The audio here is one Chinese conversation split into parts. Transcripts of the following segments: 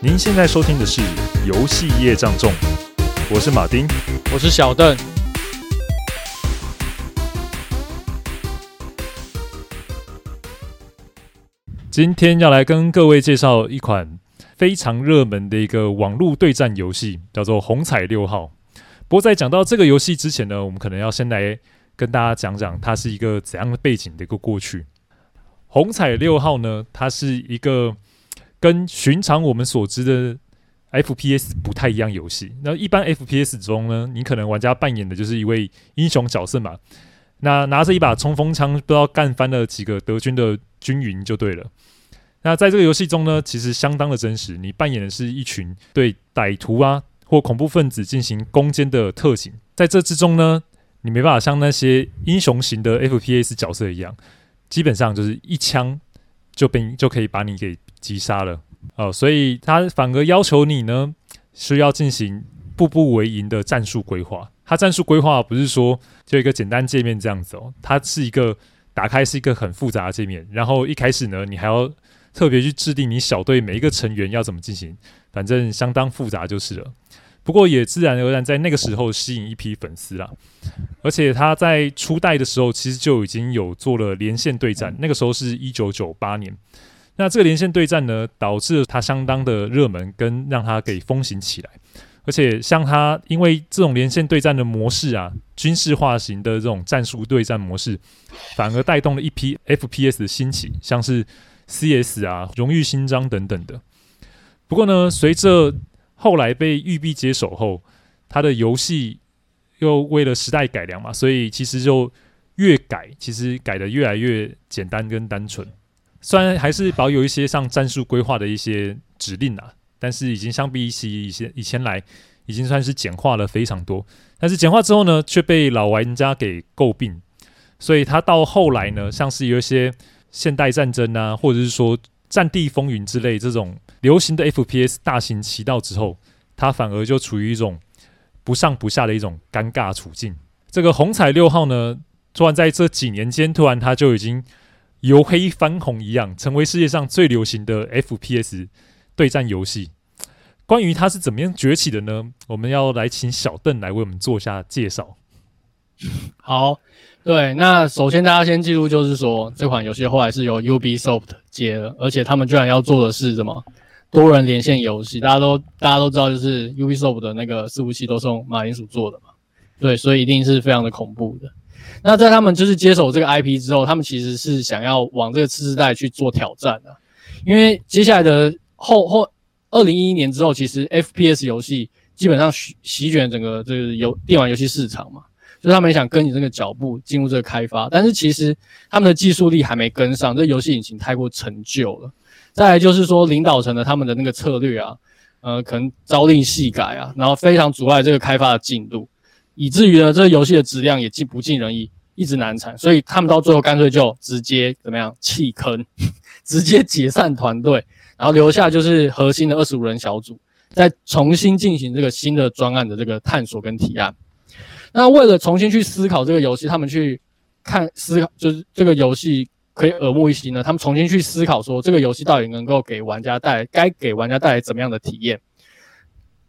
您现在收听的是《游戏业障重》，我是马丁，我是小邓。今天要来跟各位介绍一款非常热门的一个网络对战游戏，叫做《红彩六号》。不过在讲到这个游戏之前呢，我们可能要先来跟大家讲讲它是一个怎样的背景的一个过去。红彩六号呢，它是一个。跟寻常我们所知的 FPS 不太一样游戏。那一般 FPS 中呢，你可能玩家扮演的就是一位英雄角色嘛，那拿着一把冲锋枪，不知道干翻了几个德军的军营就对了。那在这个游戏中呢，其实相当的真实，你扮演的是一群对歹徒啊或恐怖分子进行攻坚的特警。在这之中呢，你没办法像那些英雄型的 FPS 角色一样，基本上就是一枪就被就可以把你给。击杀了哦，所以他反而要求你呢，需要进行步步为营的战术规划。他战术规划不是说就一个简单界面这样子哦，它是一个打开是一个很复杂的界面，然后一开始呢，你还要特别去制定你小队每一个成员要怎么进行，反正相当复杂就是了。不过也自然而然在那个时候吸引一批粉丝啦，而且他在初代的时候其实就已经有做了连线对战，那个时候是一九九八年。那这个连线对战呢，导致它相当的热门，跟让它给风行起来。而且像它，因为这种连线对战的模式啊，军事化型的这种战术对战模式，反而带动了一批 FPS 的兴起，像是 CS 啊、荣誉勋章等等的。不过呢，随着后来被育碧接手后，它的游戏又为了时代改良嘛，所以其实就越改，其实改得越来越简单跟单纯。虽然还是保有一些像战术规划的一些指令啊，但是已经相比起以前以前来，已经算是简化了非常多。但是简化之后呢，却被老玩家给诟病。所以它到后来呢，像是有一些现代战争啊，或者是说战地风云之类这种流行的 FPS 大行其道之后，它反而就处于一种不上不下的一种尴尬处境。这个红彩六号呢，突然在这几年间，突然它就已经。由黑翻红一样，成为世界上最流行的 FPS 对战游戏。关于它是怎么样崛起的呢？我们要来请小邓来为我们做一下介绍。好，对，那首先大家先记住，就是说这款游戏后来是由 Ubisoft 接了，而且他们居然要做的是什么多人连线游戏。大家都大家都知道，就是 Ubisoft 的那个伺服器都是用马铃薯做的嘛，对，所以一定是非常的恐怖的。那在他们就是接手这个 IP 之后，他们其实是想要往这个次世代去做挑战的，因为接下来的后后二零一一年之后，其实 FPS 游戏基本上席席卷整个这个游电玩游戏市场嘛，所以他们也想跟你这个脚步进入这个开发，但是其实他们的技术力还没跟上，这游戏引擎太过陈旧了。再来就是说，领导层的他们的那个策略啊，呃，可能朝令夕改啊，然后非常阻碍这个开发的进度。以至于呢，这个游戏的质量也尽不尽人意，一直难产，所以他们到最后干脆就直接怎么样弃坑，直接解散团队，然后留下就是核心的二十五人小组，再重新进行这个新的专案的这个探索跟提案。那为了重新去思考这个游戏，他们去看思考，就是这个游戏可以耳目一新呢，他们重新去思考说，这个游戏到底能够给玩家带，该给玩家带来怎么样的体验。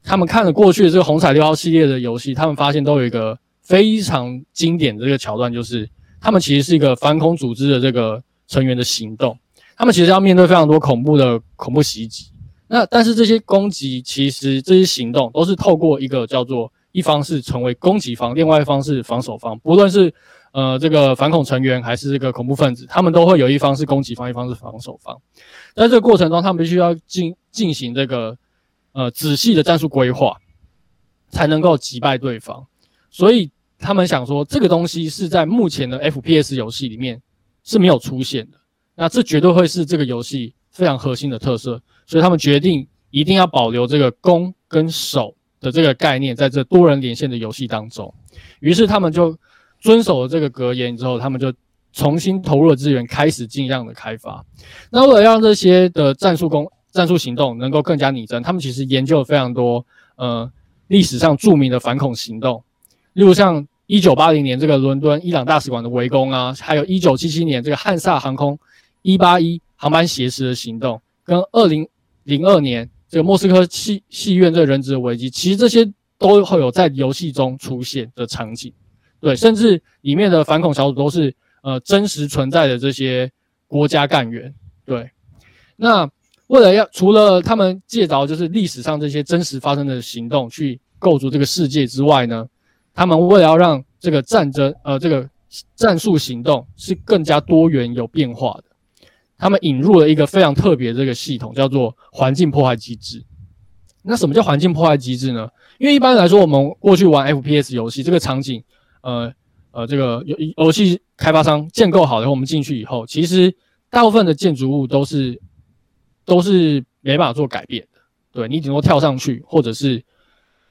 他们看了过去的这个红彩六号系列的游戏，他们发现都有一个非常经典的这个桥段，就是他们其实是一个反恐组织的这个成员的行动。他们其实要面对非常多恐怖的恐怖袭击。那但是这些攻击，其实这些行动都是透过一个叫做一方是成为攻击方，另外一方是防守方。不论是呃这个反恐成员还是这个恐怖分子，他们都会有一方是攻击方，一方是防守方。在这个过程中，他们必须要进进行这个。呃，仔细的战术规划才能够击败对方，所以他们想说，这个东西是在目前的 FPS 游戏里面是没有出现的。那这绝对会是这个游戏非常核心的特色，所以他们决定一定要保留这个攻跟守的这个概念，在这多人连线的游戏当中。于是他们就遵守了这个格言之后，他们就重新投入了资源，开始尽量的开发。那为了让这些的战术攻战术行动能够更加拟真，他们其实研究了非常多，呃，历史上著名的反恐行动，例如像一九八零年这个伦敦伊朗大使馆的围攻啊，还有一九七七年这个汉萨航空一八一航班挟持的行动，跟二零零二年这个莫斯科戏戏院这个人质的危机，其实这些都会有在游戏中出现的场景。对，甚至里面的反恐小组都是呃真实存在的这些国家干员。对，那为了要除了他们借着就是历史上这些真实发生的行动去构筑这个世界之外呢，他们为了要让这个战争呃这个战术行动是更加多元有变化的。他们引入了一个非常特别的这个系统，叫做环境破坏机制。那什么叫环境破坏机制呢？因为一般来说，我们过去玩 FPS 游戏，这个场景，呃呃，这个游游戏开发商建构好了，然后我们进去以后，其实大部分的建筑物都是都是没办法做改变的。对，你顶多跳上去，或者是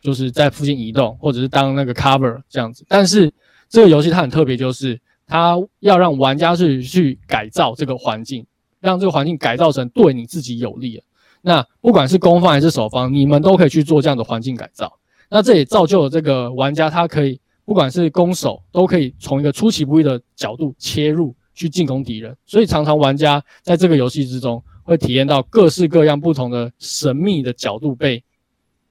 就是在附近移动，或者是当那个 cover 这样子。但是这个游戏它很特别，就是它要让玩家去去改造这个环境。让这个环境改造成对你自己有利的。那不管是攻方还是守方，你们都可以去做这样的环境改造。那这也造就了这个玩家，他可以不管是攻守，都可以从一个出其不意的角度切入去进攻敌人。所以常常玩家在这个游戏之中会体验到各式各样不同的神秘的角度被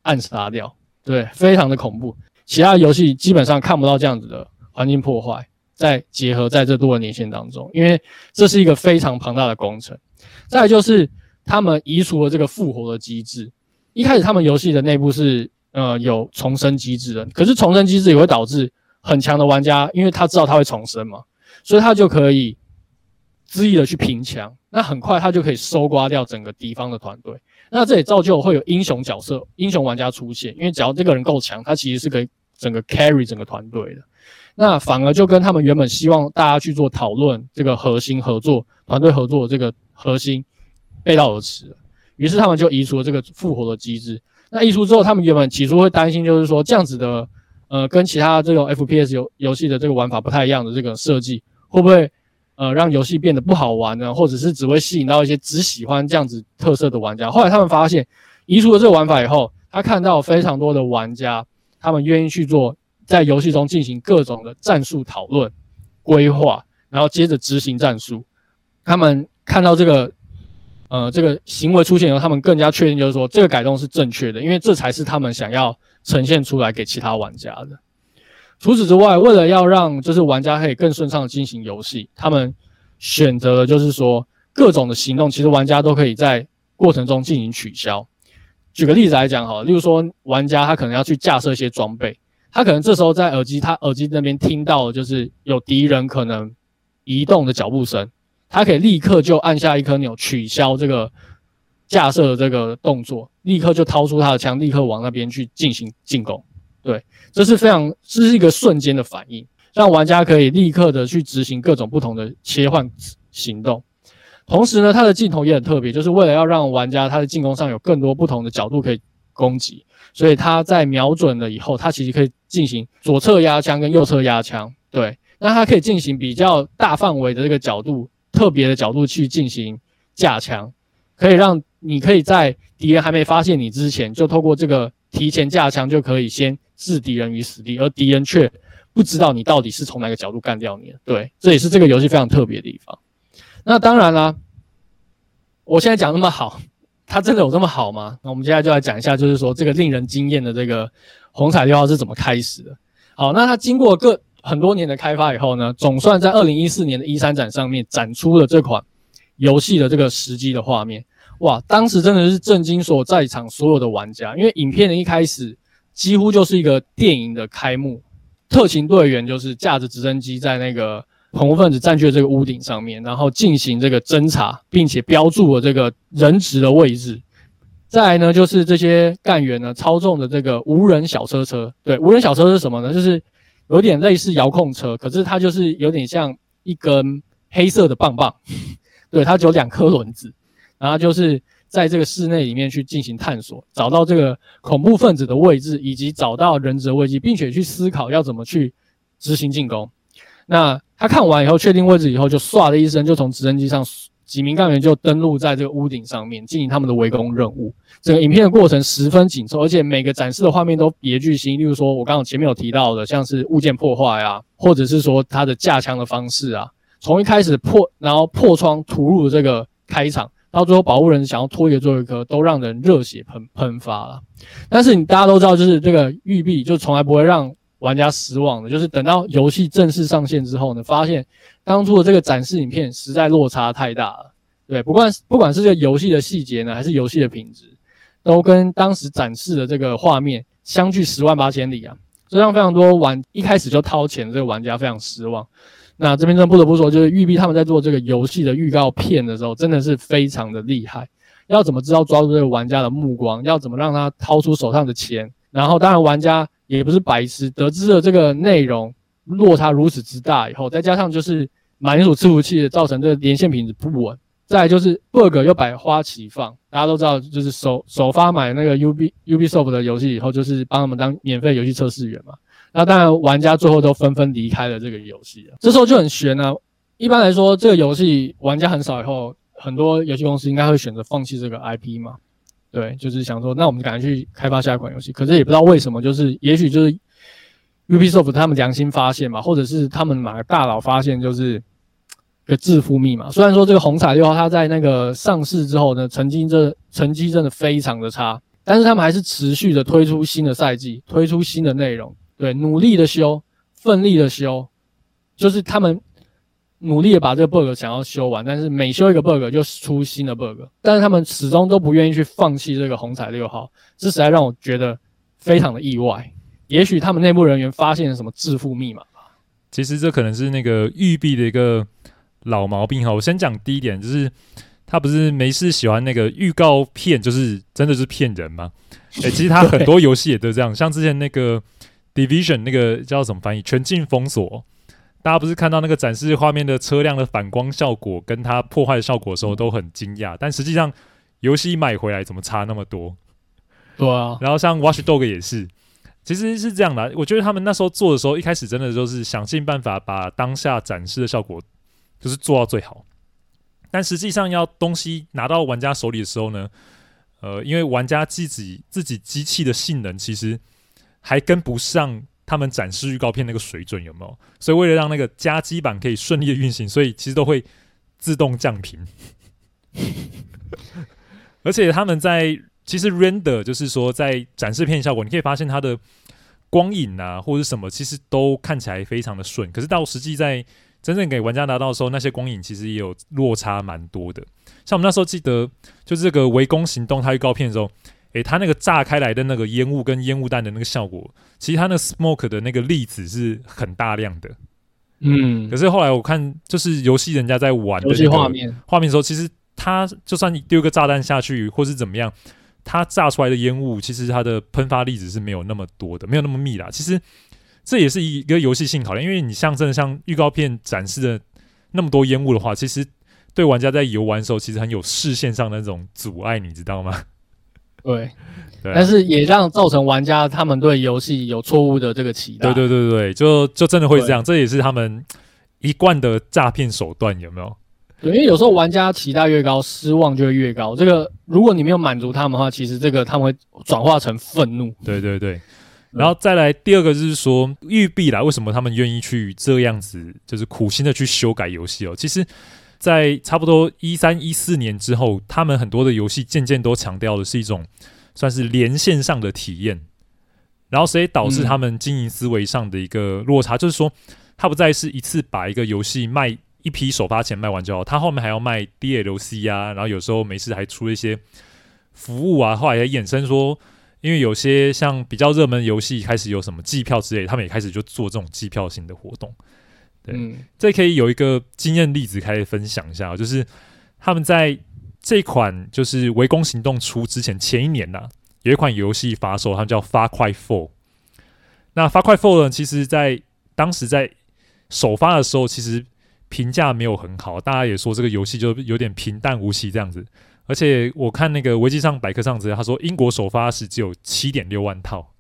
暗杀掉，对，非常的恐怖。其他游戏基本上看不到这样子的环境破坏。再结合在这多个年限当中，因为这是一个非常庞大的工程。再就是他们移除了这个复活的机制。一开始他们游戏的内部是呃有重生机制的，可是重生机制也会导致很强的玩家，因为他知道他会重生嘛，所以他就可以恣意的去拼抢。那很快他就可以搜刮掉整个敌方的团队。那这也造就会有英雄角色、英雄玩家出现，因为只要这个人够强，他其实是可以整个 carry 整个团队的。那反而就跟他们原本希望大家去做讨论这个核心合作、团队合作的这个核心背道而驰了。于是他们就移除了这个复活的机制。那移除之后，他们原本起初会担心，就是说这样子的，呃，跟其他这种 FPS 游游戏的这个玩法不太一样的这个设计，会不会呃让游戏变得不好玩呢？或者是只会吸引到一些只喜欢这样子特色的玩家？后来他们发现，移除了这个玩法以后，他看到非常多的玩家，他们愿意去做。在游戏中进行各种的战术讨论、规划，然后接着执行战术。他们看到这个，呃，这个行为出现以后，他们更加确定，就是说这个改动是正确的，因为这才是他们想要呈现出来给其他玩家的。除此之外，为了要让就是玩家可以更顺畅的进行游戏，他们选择了就是说各种的行动，其实玩家都可以在过程中进行取消。举个例子来讲，哈，例如说玩家他可能要去架设一些装备。他可能这时候在耳机，他耳机那边听到的就是有敌人可能移动的脚步声，他可以立刻就按下一颗钮取消这个架设的这个动作，立刻就掏出他的枪，立刻往那边去进行进攻。对，这是非常，这是一个瞬间的反应，让玩家可以立刻的去执行各种不同的切换行动。同时呢，它的镜头也很特别，就是为了要让玩家他的进攻上有更多不同的角度可以攻击。所以他在瞄准了以后，他其实可以进行左侧压枪跟右侧压枪，对，那他可以进行比较大范围的这个角度，特别的角度去进行架枪，可以让你可以在敌人还没发现你之前，就透过这个提前架枪就可以先置敌人于死地，而敌人却不知道你到底是从哪个角度干掉你的，对，这也是这个游戏非常特别的地方。那当然啦，我现在讲那么好。它真的有这么好吗？那我们接下来就来讲一下，就是说这个令人惊艳的这个红彩六号是怎么开始的。好，那它经过各很多年的开发以后呢，总算在二零一四年的 E3 展上面展出了这款游戏的这个实际的画面。哇，当时真的是震惊所在场所有的玩家，因为影片的一开始几乎就是一个电影的开幕，特勤队员就是驾着直升机在那个。恐怖分子占据的这个屋顶上面，然后进行这个侦查，并且标注了这个人质的位置。再来呢，就是这些干员呢操纵的这个无人小车车。对，无人小车是什么呢？就是有点类似遥控车，可是它就是有点像一根黑色的棒棒。对，它只有两颗轮子，然后就是在这个室内里面去进行探索，找到这个恐怖分子的位置，以及找到人质的位置，并且去思考要怎么去执行进攻。那他看完以后，确定位置以后，就唰的一声，就从直升机上几名干员就登陆在这个屋顶上面，进行他们的围攻任务。整个影片的过程十分紧凑，而且每个展示的画面都别具新意。例如说，我刚刚前面有提到的，像是物件破坏啊，或者是说他的架枪的方式啊，从一开始破，然后破窗突入这个开场，到最后保护人想要拖一个最后一个，都让人热血喷喷发了。但是你大家都知道，就是这个育碧就从来不会让玩家失望的，就是等到游戏正式上线之后呢，发现当初的这个展示影片实在落差太大了。对，不管不管是这个游戏的细节呢，还是游戏的品质，都跟当时展示的这个画面相距十万八千里啊，这让非常多玩一开始就掏钱的这个玩家非常失望。那这边真的不得不说，就是育碧他们在做这个游戏的预告片的时候，真的是非常的厉害。要怎么知道抓住这个玩家的目光？要怎么让他掏出手上的钱？然后，当然玩家也不是白痴，得知了这个内容落差如此之大以后，再加上就是马铃薯伺服器造成这个连线品质不稳，再就是 bug 又百花齐放。大家都知道，就是首首发买那个 UB Ubisoft 的游戏以后，就是帮他们当免费游戏测试员嘛。那当然，玩家最后都纷纷离开了这个游戏了。这时候就很悬啊。一般来说，这个游戏玩家很少以后，很多游戏公司应该会选择放弃这个 IP 嘛。对，就是想说，那我们赶快去开发下一款游戏。可是也不知道为什么，就是也许就是 Ubisoft 他们良心发现嘛，或者是他们哪个大佬发现，就是个致富密码。虽然说这个红彩六号它在那个上市之后呢，曾经这成绩真的非常的差，但是他们还是持续的推出新的赛季，推出新的内容。对，努力的修，奋力的修，就是他们努力的把这个 bug 想要修完，但是每修一个 bug 就出新的 bug，但是他们始终都不愿意去放弃这个红彩六号，这实在让我觉得非常的意外。也许他们内部人员发现了什么致富密码吧。其实这可能是那个育碧的一个老毛病哈。我先讲第一点，就是他不是没事喜欢那个预告片，就是真的是骗人吗？诶、欸，其实他很多游戏也都这样，像之前那个。Division 那个叫什么翻译？全境封锁，大家不是看到那个展示画面的车辆的反光效果跟它破坏的效果的时候都很惊讶，但实际上游戏买回来怎么差那么多？对啊。然后像 Watch Dog 也是，其实是这样的。我觉得他们那时候做的时候，一开始真的就是想尽办法把当下展示的效果就是做到最好，但实际上要东西拿到玩家手里的时候呢，呃，因为玩家自己自己机器的性能其实。还跟不上他们展示预告片那个水准，有没有？所以为了让那个加机版可以顺利的运行，所以其实都会自动降频。而且他们在其实 render 就是说在展示片效果，你可以发现它的光影啊或者什么，其实都看起来非常的顺。可是到实际在真正给玩家拿到的时候，那些光影其实也有落差蛮多的。像我们那时候记得，就是这个围攻行动它预告片的时候。诶，它那个炸开来的那个烟雾跟烟雾弹的那个效果，其实它那个 smoke 的那个粒子是很大量的。嗯，可是后来我看，就是游戏人家在玩的画面画面的时候，其实它就算你丢个炸弹下去，或是怎么样，它炸出来的烟雾，其实它的喷发粒子是没有那么多的，没有那么密啦。其实这也是一个游戏性考量，因为你像真的像预告片展示的那么多烟雾的话，其实对玩家在游玩的时候，其实很有视线上的那种阻碍，你知道吗？对，对啊，但是也让造成玩家他们对游戏有错误的这个期待。对对对对，就就真的会这样，这也是他们一贯的诈骗手段，有没有？对，因为有时候玩家期待越高，失望就会越高。这个如果你没有满足他们的话，其实这个他们会转化成愤怒。对对对，然后再来第二个就是说，育碧啦，为什么他们愿意去这样子，就是苦心的去修改游戏哦？其实。在差不多一三一四年之后，他们很多的游戏渐渐都强调的是一种算是连线上的体验，然后所以导致他们经营思维上的一个落差，就是说，他不再是一次把一个游戏卖一批首发钱卖完就好，他后面还要卖 DLC 啊，然后有时候没事还出一些服务啊，后来也衍生说，因为有些像比较热门游戏开始有什么季票之类，他们也开始就做这种季票型的活动。对，嗯，这可以有一个经验例子可以分享一下，就是他们在这款就是《围攻行动》出之前前一年呐、啊，有一款游戏发售，他们叫《发快 Four》。那发快《4》呢，其实在当时在首发的时候，其实评价没有很好，大家也说这个游戏就有点平淡无奇这样子。而且我看那个维基上百科上资料，他说英国首发时只有七点六万套，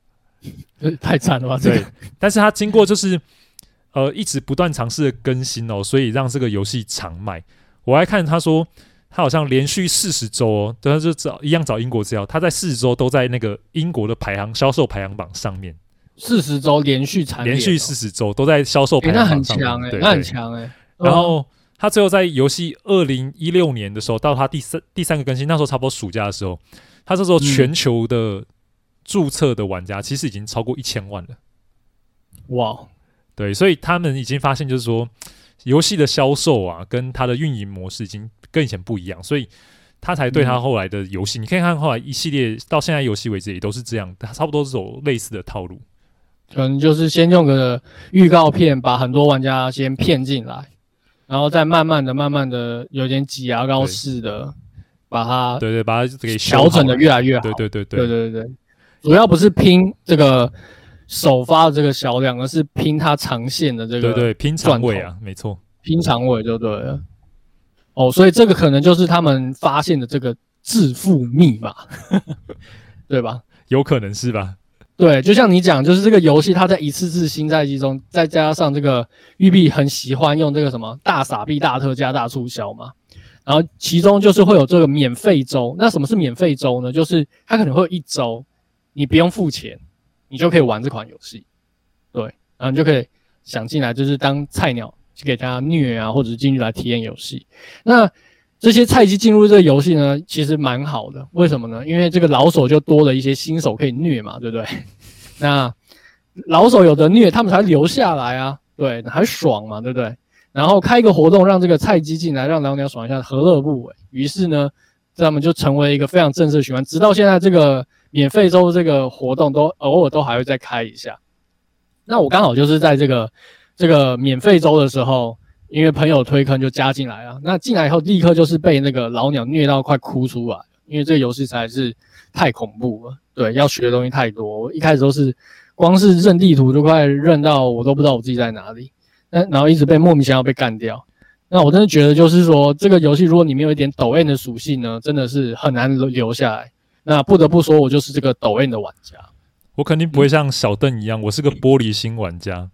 太惨了吧？对，但是他经过就是。呃，一直不断尝试的更新哦，所以让这个游戏长卖。我还看他说，他好像连续四十周哦，对他就找一样找英国资料，他在四十周都在那个英国的排行销售排行榜上面。四十周连续长，连续四十周都在销售排行榜上面，那很强哎，那很强哎。然后他最后在游戏二零一六年的时候，到他第三第三个更新，那时候差不多暑假的时候，他这时候全球的注册的玩家其实已经超过一千万了。哇，对，所以他们已经发现，就是说游戏的销售啊，跟它的运营模式已经跟以前不一样，所以他才对他后来的游戏，嗯、你可以看后来一系列到现在游戏为止也都是这样，差不多是走类似的套路。可能就是先用个预告片把很多玩家先骗进来，然后再慢慢的、慢慢的有点挤牙膏似的把它，对对，把它给调整的越来越好。对对对对对对对，主要不是拼这个首发的这个销量，而是拼它长线的这个，对对，拼长尾啊，没错，拼长尾就对了。哦，所以这个可能就是他们发现的这个致富密码，对吧？有可能是吧？对，就像你讲，就是这个游戏，它在一次次新赛季中，再加上这个育碧很喜欢用这个什么大傻币、大特价、大促销嘛，然后其中就是会有这个免费周。那什么是免费周呢？就是它可能会有一周，你不用付钱，你就可以玩这款游戏。对，然后你就可以想进来，就是当菜鸟去给他虐啊，或者是进去来体验游戏。那这些菜鸡进入这个游戏呢，其实蛮好的。为什么呢？因为这个老手就多了一些新手可以虐嘛，对不对？那老手有的虐，他们才留下来啊，对，还爽嘛，对不对？然后开一个活动，让这个菜鸡进来，让老鸟爽一下，何乐不为？于是呢，他们就成为一个非常正式的循环。直到现在，这个免费周这个活动都偶尔都还会再开一下。那我刚好就是在这个这个免费周的时候。因为朋友推坑就加进来啊，那进来以后立刻就是被那个老鸟虐到快哭出来，因为这个游戏实在是太恐怖了，对，要学的东西太多。我一开始都是光是认地图就快认到我都不知道我自己在哪里，那然后一直被莫名其妙被干掉。那我真的觉得就是说这个游戏如果你没有一点抖 M 的属性呢，真的是很难留留下来。那不得不说我就是这个抖 N 的玩家，我肯定不会像小邓一样，我是个玻璃心玩家，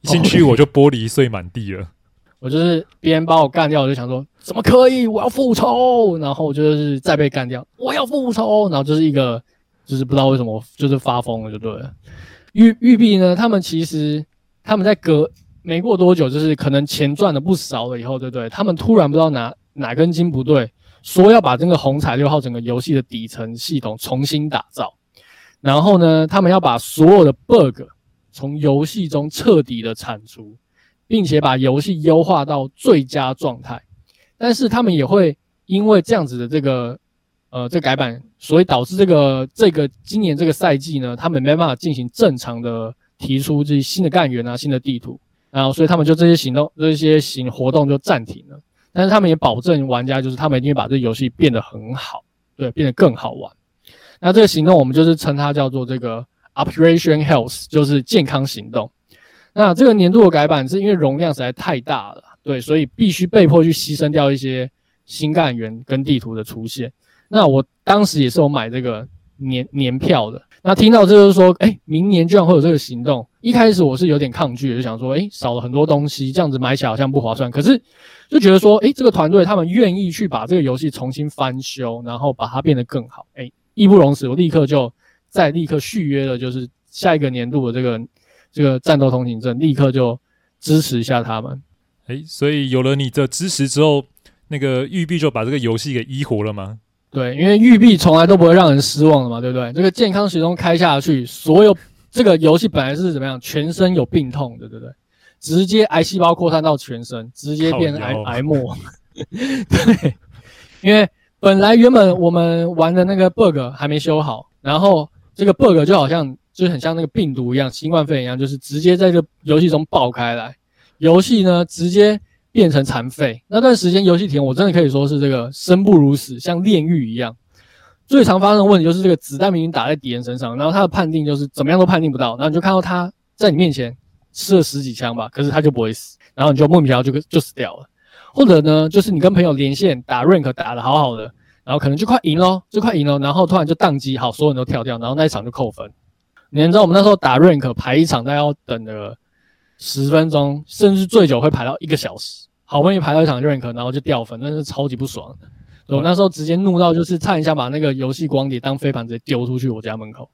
一进去我就玻璃碎满地了。我就是别人把我干掉，我就想说怎么可以？我要复仇，然后就是再被干掉，我要复仇，然后就是一个就是不知道为什么就是发疯了就对了。玉玉碧呢，他们其实他们在隔没过多久，就是可能钱赚的不少了以后，对不对？他们突然不知道哪哪根筋不对，说要把这个红彩六号整个游戏的底层系统重新打造，然后呢，他们要把所有的 bug 从游戏中彻底的铲除。并且把游戏优化到最佳状态，但是他们也会因为这样子的这个呃这改版，所以导致这个这个今年这个赛季呢，他们没办法进行正常的提出这些新的干员啊、新的地图，然后所以他们就这些行动、这些行活动就暂停了。但是他们也保证玩家就是他们一定会把这游戏变得很好，对，变得更好玩。那这个行动我们就是称它叫做这个 Operation Health，就是健康行动。那这个年度的改版是因为容量实在太大了，对，所以必须被迫去牺牲掉一些新干员跟地图的出现。那我当时也是有买这个年年票的。那听到这就是说，哎，明年居然会有这个行动，一开始我是有点抗拒，就想说，哎，少了很多东西，这样子买起来好像不划算。可是就觉得说，哎，这个团队他们愿意去把这个游戏重新翻修，然后把它变得更好，哎，义不容辞，我立刻就再立刻续约了，就是下一个年度的这个。这个战斗通行证立刻就支持一下他们，诶，所以有了你的支持之后，那个育碧就把这个游戏给医活了吗？对，因为育碧从来都不会让人失望的嘛，对不对？这个健康行动开下去，所有这个游戏本来是怎么样，全身有病痛的，对不对？直接癌细胞扩散到全身，直接变成癌癌末。对，因为本来原本我们玩的那个 bug 还没修好，然后这个 bug 就好像。就很像那个病毒一样，新冠肺炎一样，就是直接在这个游戏中爆开来，游戏呢直接变成残废。那段时间游戏体验，我真的可以说是这个生不如死，像炼狱一样。最常发生的问题就是这个子弹明明打在敌人身上，然后他的判定就是怎么样都判定不到，然后你就看到他在你面前吃了十几枪吧，可是他就不会死，然后你就莫名其妙就就死掉了。或者呢，就是你跟朋友连线打 rank 打得好好的，然后可能就快赢喽，就快赢了，然后突然就宕机，好，所有人都跳掉，然后那一场就扣分。你知道我们那时候打 rank 排一场，大概要等了十分钟，甚至最久会排到一个小时。好不容易排到一场 rank，然后就掉分，那是超级不爽的。我那时候直接怒到，就是差一下把那个游戏光碟当飞盘直接丢出去我家门口。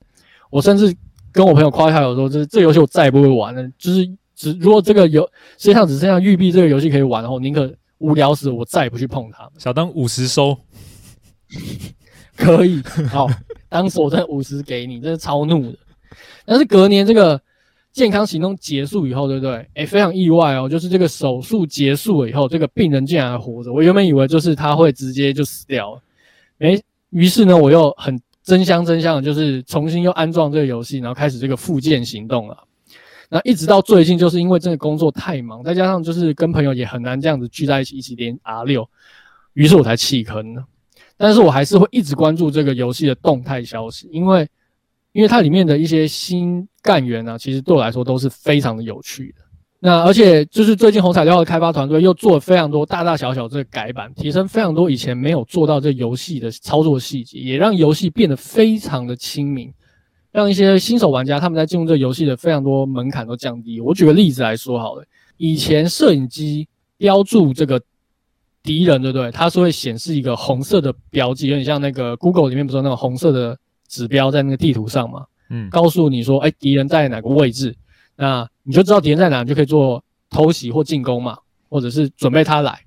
我甚至跟我朋友夸一下，我说这这游戏我再也不会玩了。就是只如果这个游世界上只剩下育碧这个游戏可以玩的话，我宁可无聊死，我再也不去碰它。小当五十收，可以，好，当时我真的五十给你，真是超怒的。但是隔年这个健康行动结束以后，对不对？哎，非常意外哦，就是这个手术结束了以后，这个病人竟然还活着。我原本以为就是他会直接就死掉了，哎，于是呢，我又很真香真香的，就是重新又安装这个游戏，然后开始这个复健行动了。那一直到最近，就是因为这个工作太忙，再加上就是跟朋友也很难这样子聚在一起一起连 R 六于是我才弃坑了。但是我还是会一直关注这个游戏的动态消息，因为因为它里面的一些新干员啊，其实对我来说都是非常的有趣的。那而且就是最近红彩六号的开发团队又做了非常多大大小小这个改版，提升非常多以前没有做到这游戏的操作细节，也让游戏变得非常的亲民。让一些新手玩家他们在进入这游戏的非常多门槛都降低。我举个例子来说好了，以前摄影机标注这个敌人，对不对？它是会显示一个红色的标记，有点像那个 Google 里面不是有那种红色的指标在那个地图上嘛？嗯，告诉你说，哎，敌人在哪个位置，那你就知道敌人在哪，你就可以做偷袭或进攻嘛，或者是准备他来。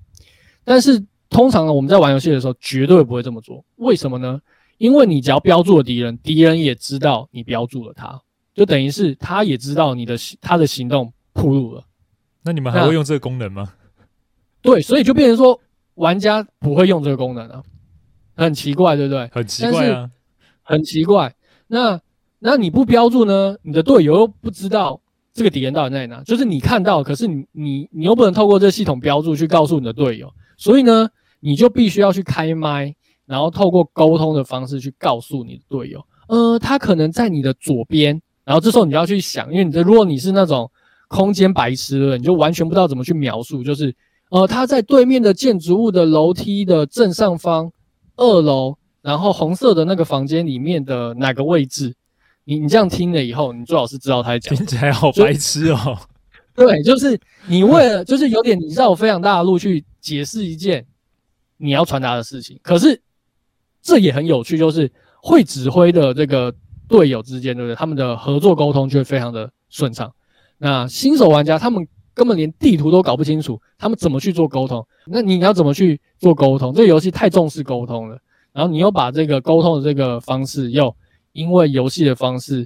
但是通常呢，我们在玩游戏的时候绝对不会这么做，为什么呢？因为你只要标注了敌人，敌人也知道你标注了他，就等于是他也知道你的他的行动暴露了。那你们还会用这个功能吗？对，所以就变成说玩家不会用这个功能啊，很奇怪，对不对？很奇怪啊，很奇怪。那那你不标注呢？你的队友又不知道这个敌人到底在哪，就是你看到，可是你你你又不能透过这系统标注去告诉你的队友，所以呢，你就必须要去开麦。然后透过沟通的方式去告诉你的队友，呃，他可能在你的左边。然后这时候你就要去想，因为你的如果你是那种空间白痴了，你就完全不知道怎么去描述，就是呃，他在对面的建筑物的楼梯的正上方二楼，然后红色的那个房间里面的哪个位置？你你这样听了以后，你最好是知道他在讲。听起来好白痴哦。对，就是你为了就是有点你绕非常大的路去解释一件你要传达的事情，可是。这也很有趣，就是会指挥的这个队友之间，对不对？他们的合作沟通就会非常的顺畅。那新手玩家他们根本连地图都搞不清楚，他们怎么去做沟通？那你要怎么去做沟通？这个游戏太重视沟通了，然后你又把这个沟通的这个方式又因为游戏的方式，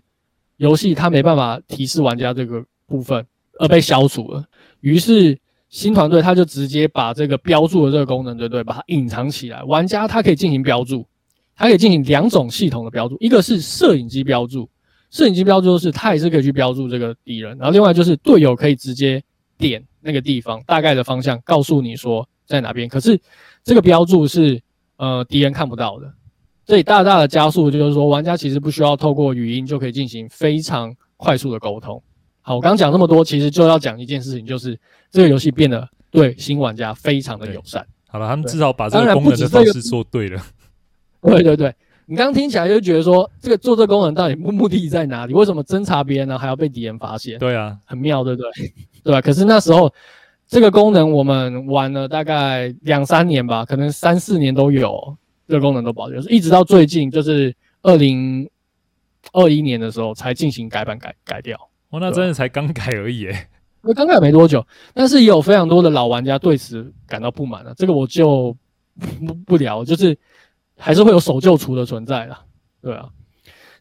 游戏它没办法提示玩家这个部分而被消除了，于是。新团队他就直接把这个标注的这个功能，对不对？把它隐藏起来。玩家他可以进行标注，他可以进行两种系统的标注，一个是摄影机标注，摄影机标注是他也是可以去标注这个敌人，然后另外就是队友可以直接点那个地方大概的方向，告诉你说在哪边。可是这个标注是呃敌人看不到的，这里大大的加速就是说玩家其实不需要透过语音就可以进行非常快速的沟通。好，我刚讲那么多，其实就要讲一件事情，就是这个游戏变得对新玩家非常的友善。好了，他们至少把这个功能的方式做对了。对对对，你刚刚听起来就觉得说，这个做这个功能到底目目的在哪里？为什么侦查别人呢还要被敌人发现？对啊，很妙，对不对？对吧？可是那时候这个功能我们玩了大概两三年吧，可能三四年都有这个功能都保留，一直到最近就是二零二一年的时候才进行改版改改掉。哦，那真的才刚改而已，诶，那刚改没多久，但是也有非常多的老玩家对此感到不满了。这个我就不不聊，就是还是会有守旧厨的存在啦，对啊。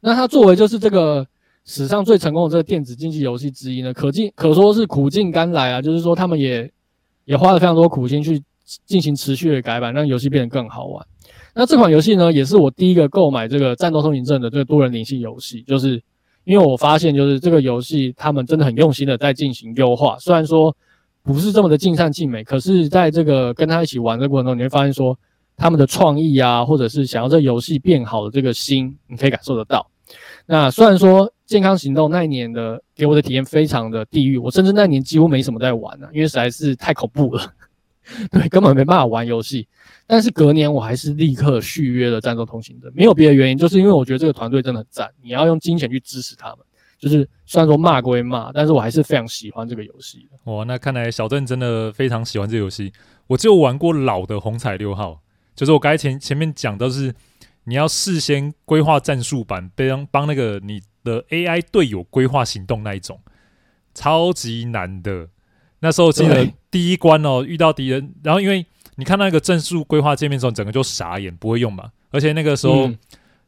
那它作为就是这个史上最成功的这个电子竞技游戏之一呢，可尽可说是苦尽甘来啊。就是说他们也也花了非常多苦心去进行持续的改版，让游戏变得更好玩。那这款游戏呢，也是我第一个购买这个战斗通行证的这个多人联系游戏，就是。因为我发现，就是这个游戏，他们真的很用心的在进行优化。虽然说不是这么的尽善尽美，可是在这个跟他一起玩的过程中，你会发现说他们的创意啊，或者是想要这游戏变好的这个心，你可以感受得到。那虽然说健康行动那一年的给我的体验非常的地狱，我甚至那年几乎没什么在玩啊，因为实在是太恐怖了，对，根本没办法玩游戏。但是隔年我还是立刻续约了战斗通行证，没有别的原因，就是因为我觉得这个团队真的很赞，你要用金钱去支持他们。就是虽然说骂归骂，但是我还是非常喜欢这个游戏。哇，那看来小邓真的非常喜欢这个游戏。我就玩过老的红彩六号，就是我刚才前前面讲的是你要事先规划战术版，帮帮那个你的 AI 队友规划行动那一种，超级难的。那时候记得第一关哦，遇到敌人，然后因为你看那个战术规划界面的时候，整个就傻眼，不会用嘛。而且那个时候、嗯、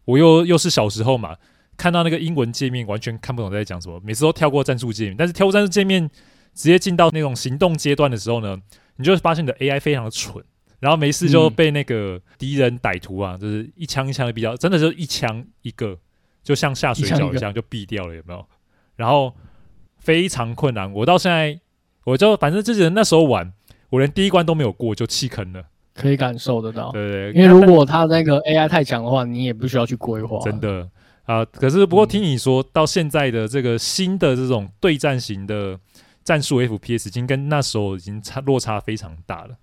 我又又是小时候嘛，看到那个英文界面完全看不懂在讲什么，每次都跳过战术界面。但是跳过战术界面，直接进到那种行动阶段的时候呢，你就会发现你的 AI 非常的蠢，然后没事就被那个敌人歹徒啊，就是一枪一枪的毙掉，真的就是一枪一个，就像下水饺一样就毙掉了，有没有？然后非常困难，我到现在我就反正之前那时候玩，我连第一关都没有过就弃坑了，可以感受得到。对对，因为如果他那个 AI 太强的话，你也不需要去规划。真的啊，可是不过听你说到现在的这个新的这种对战型的战术 FPS，已经跟那时候已经差落差非常大了。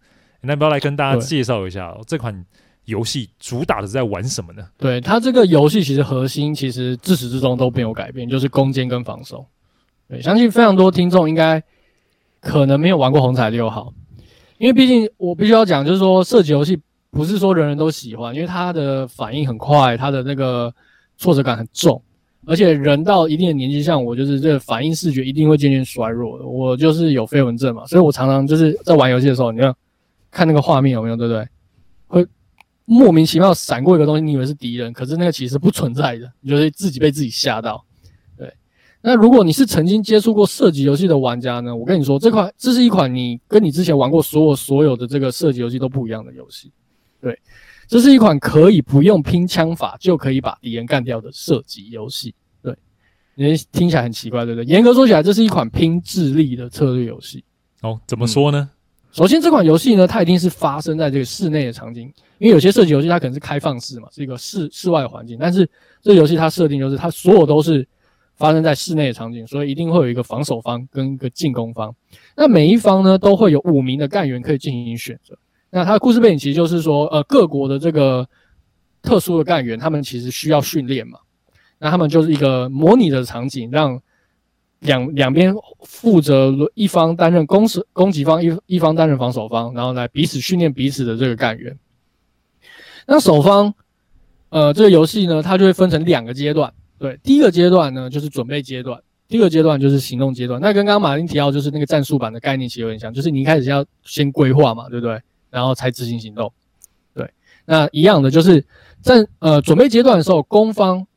那要不要来跟大家介绍一下这款游戏主打的是在玩什么呢？对，它这个游戏其实核心其实自始至终都没有改变，就是攻坚跟防守。对，相信非常多听众应该可能没有玩过红彩六号，因为毕竟我必须要讲，就是说射击游戏不是说人人都喜欢，因为它的反应很快，它的那个挫折感很重，而且人到一定的年纪，像我就是这个反应视觉一定会渐渐衰弱的。我就是有飞蚊症嘛，所以我常常就是在玩游戏的时候，你要看那个画面有没有，对不对？会莫名其妙闪过一个东西，你以为是敌人，可是那个其实不存在的，你就会自己被自己吓到。对那如果你是曾经接触过射击游戏的玩家呢？我跟你说，这款这是一款你跟你之前玩过所有所有的这个射击游戏都不一样的游戏。对，这是一款可以不用拼枪法就可以把敌人干掉的射击游戏。对，你听起来很奇怪，对不对？严格说起来，这是一款拼智力的策略游戏。哦，怎么说呢？首先，这款游戏呢，它一定是发生在这个室内的场景，因为有些射击游戏它可能是开放式嘛，是一个室室外环境，但是这游戏它设定就是它所有都是。发生在室内的场景，所以一定会有一个防守方跟一个进攻方。那每一方呢，都会有五名的干员可以进行选择。那它的故事背景其实就是说，呃，各国的这个特殊的干员，他们其实需要训练嘛。那他们就是一个模拟的场景，让两两边负责一方担任攻势攻击方，一一方担任防守方，然后来彼此训练彼此的这个干员。那守方，呃，这个游戏呢，它就会分成两个阶段。对，第一个阶段呢，就是准备阶段；第二个阶段就是行动阶段。那跟刚刚马丁提到，就是那个战术版的概念其实有点像，就是你一开始要先规划嘛，对不对？然后才执行行动。对，那一样的就是在呃准备阶段的时候，攻方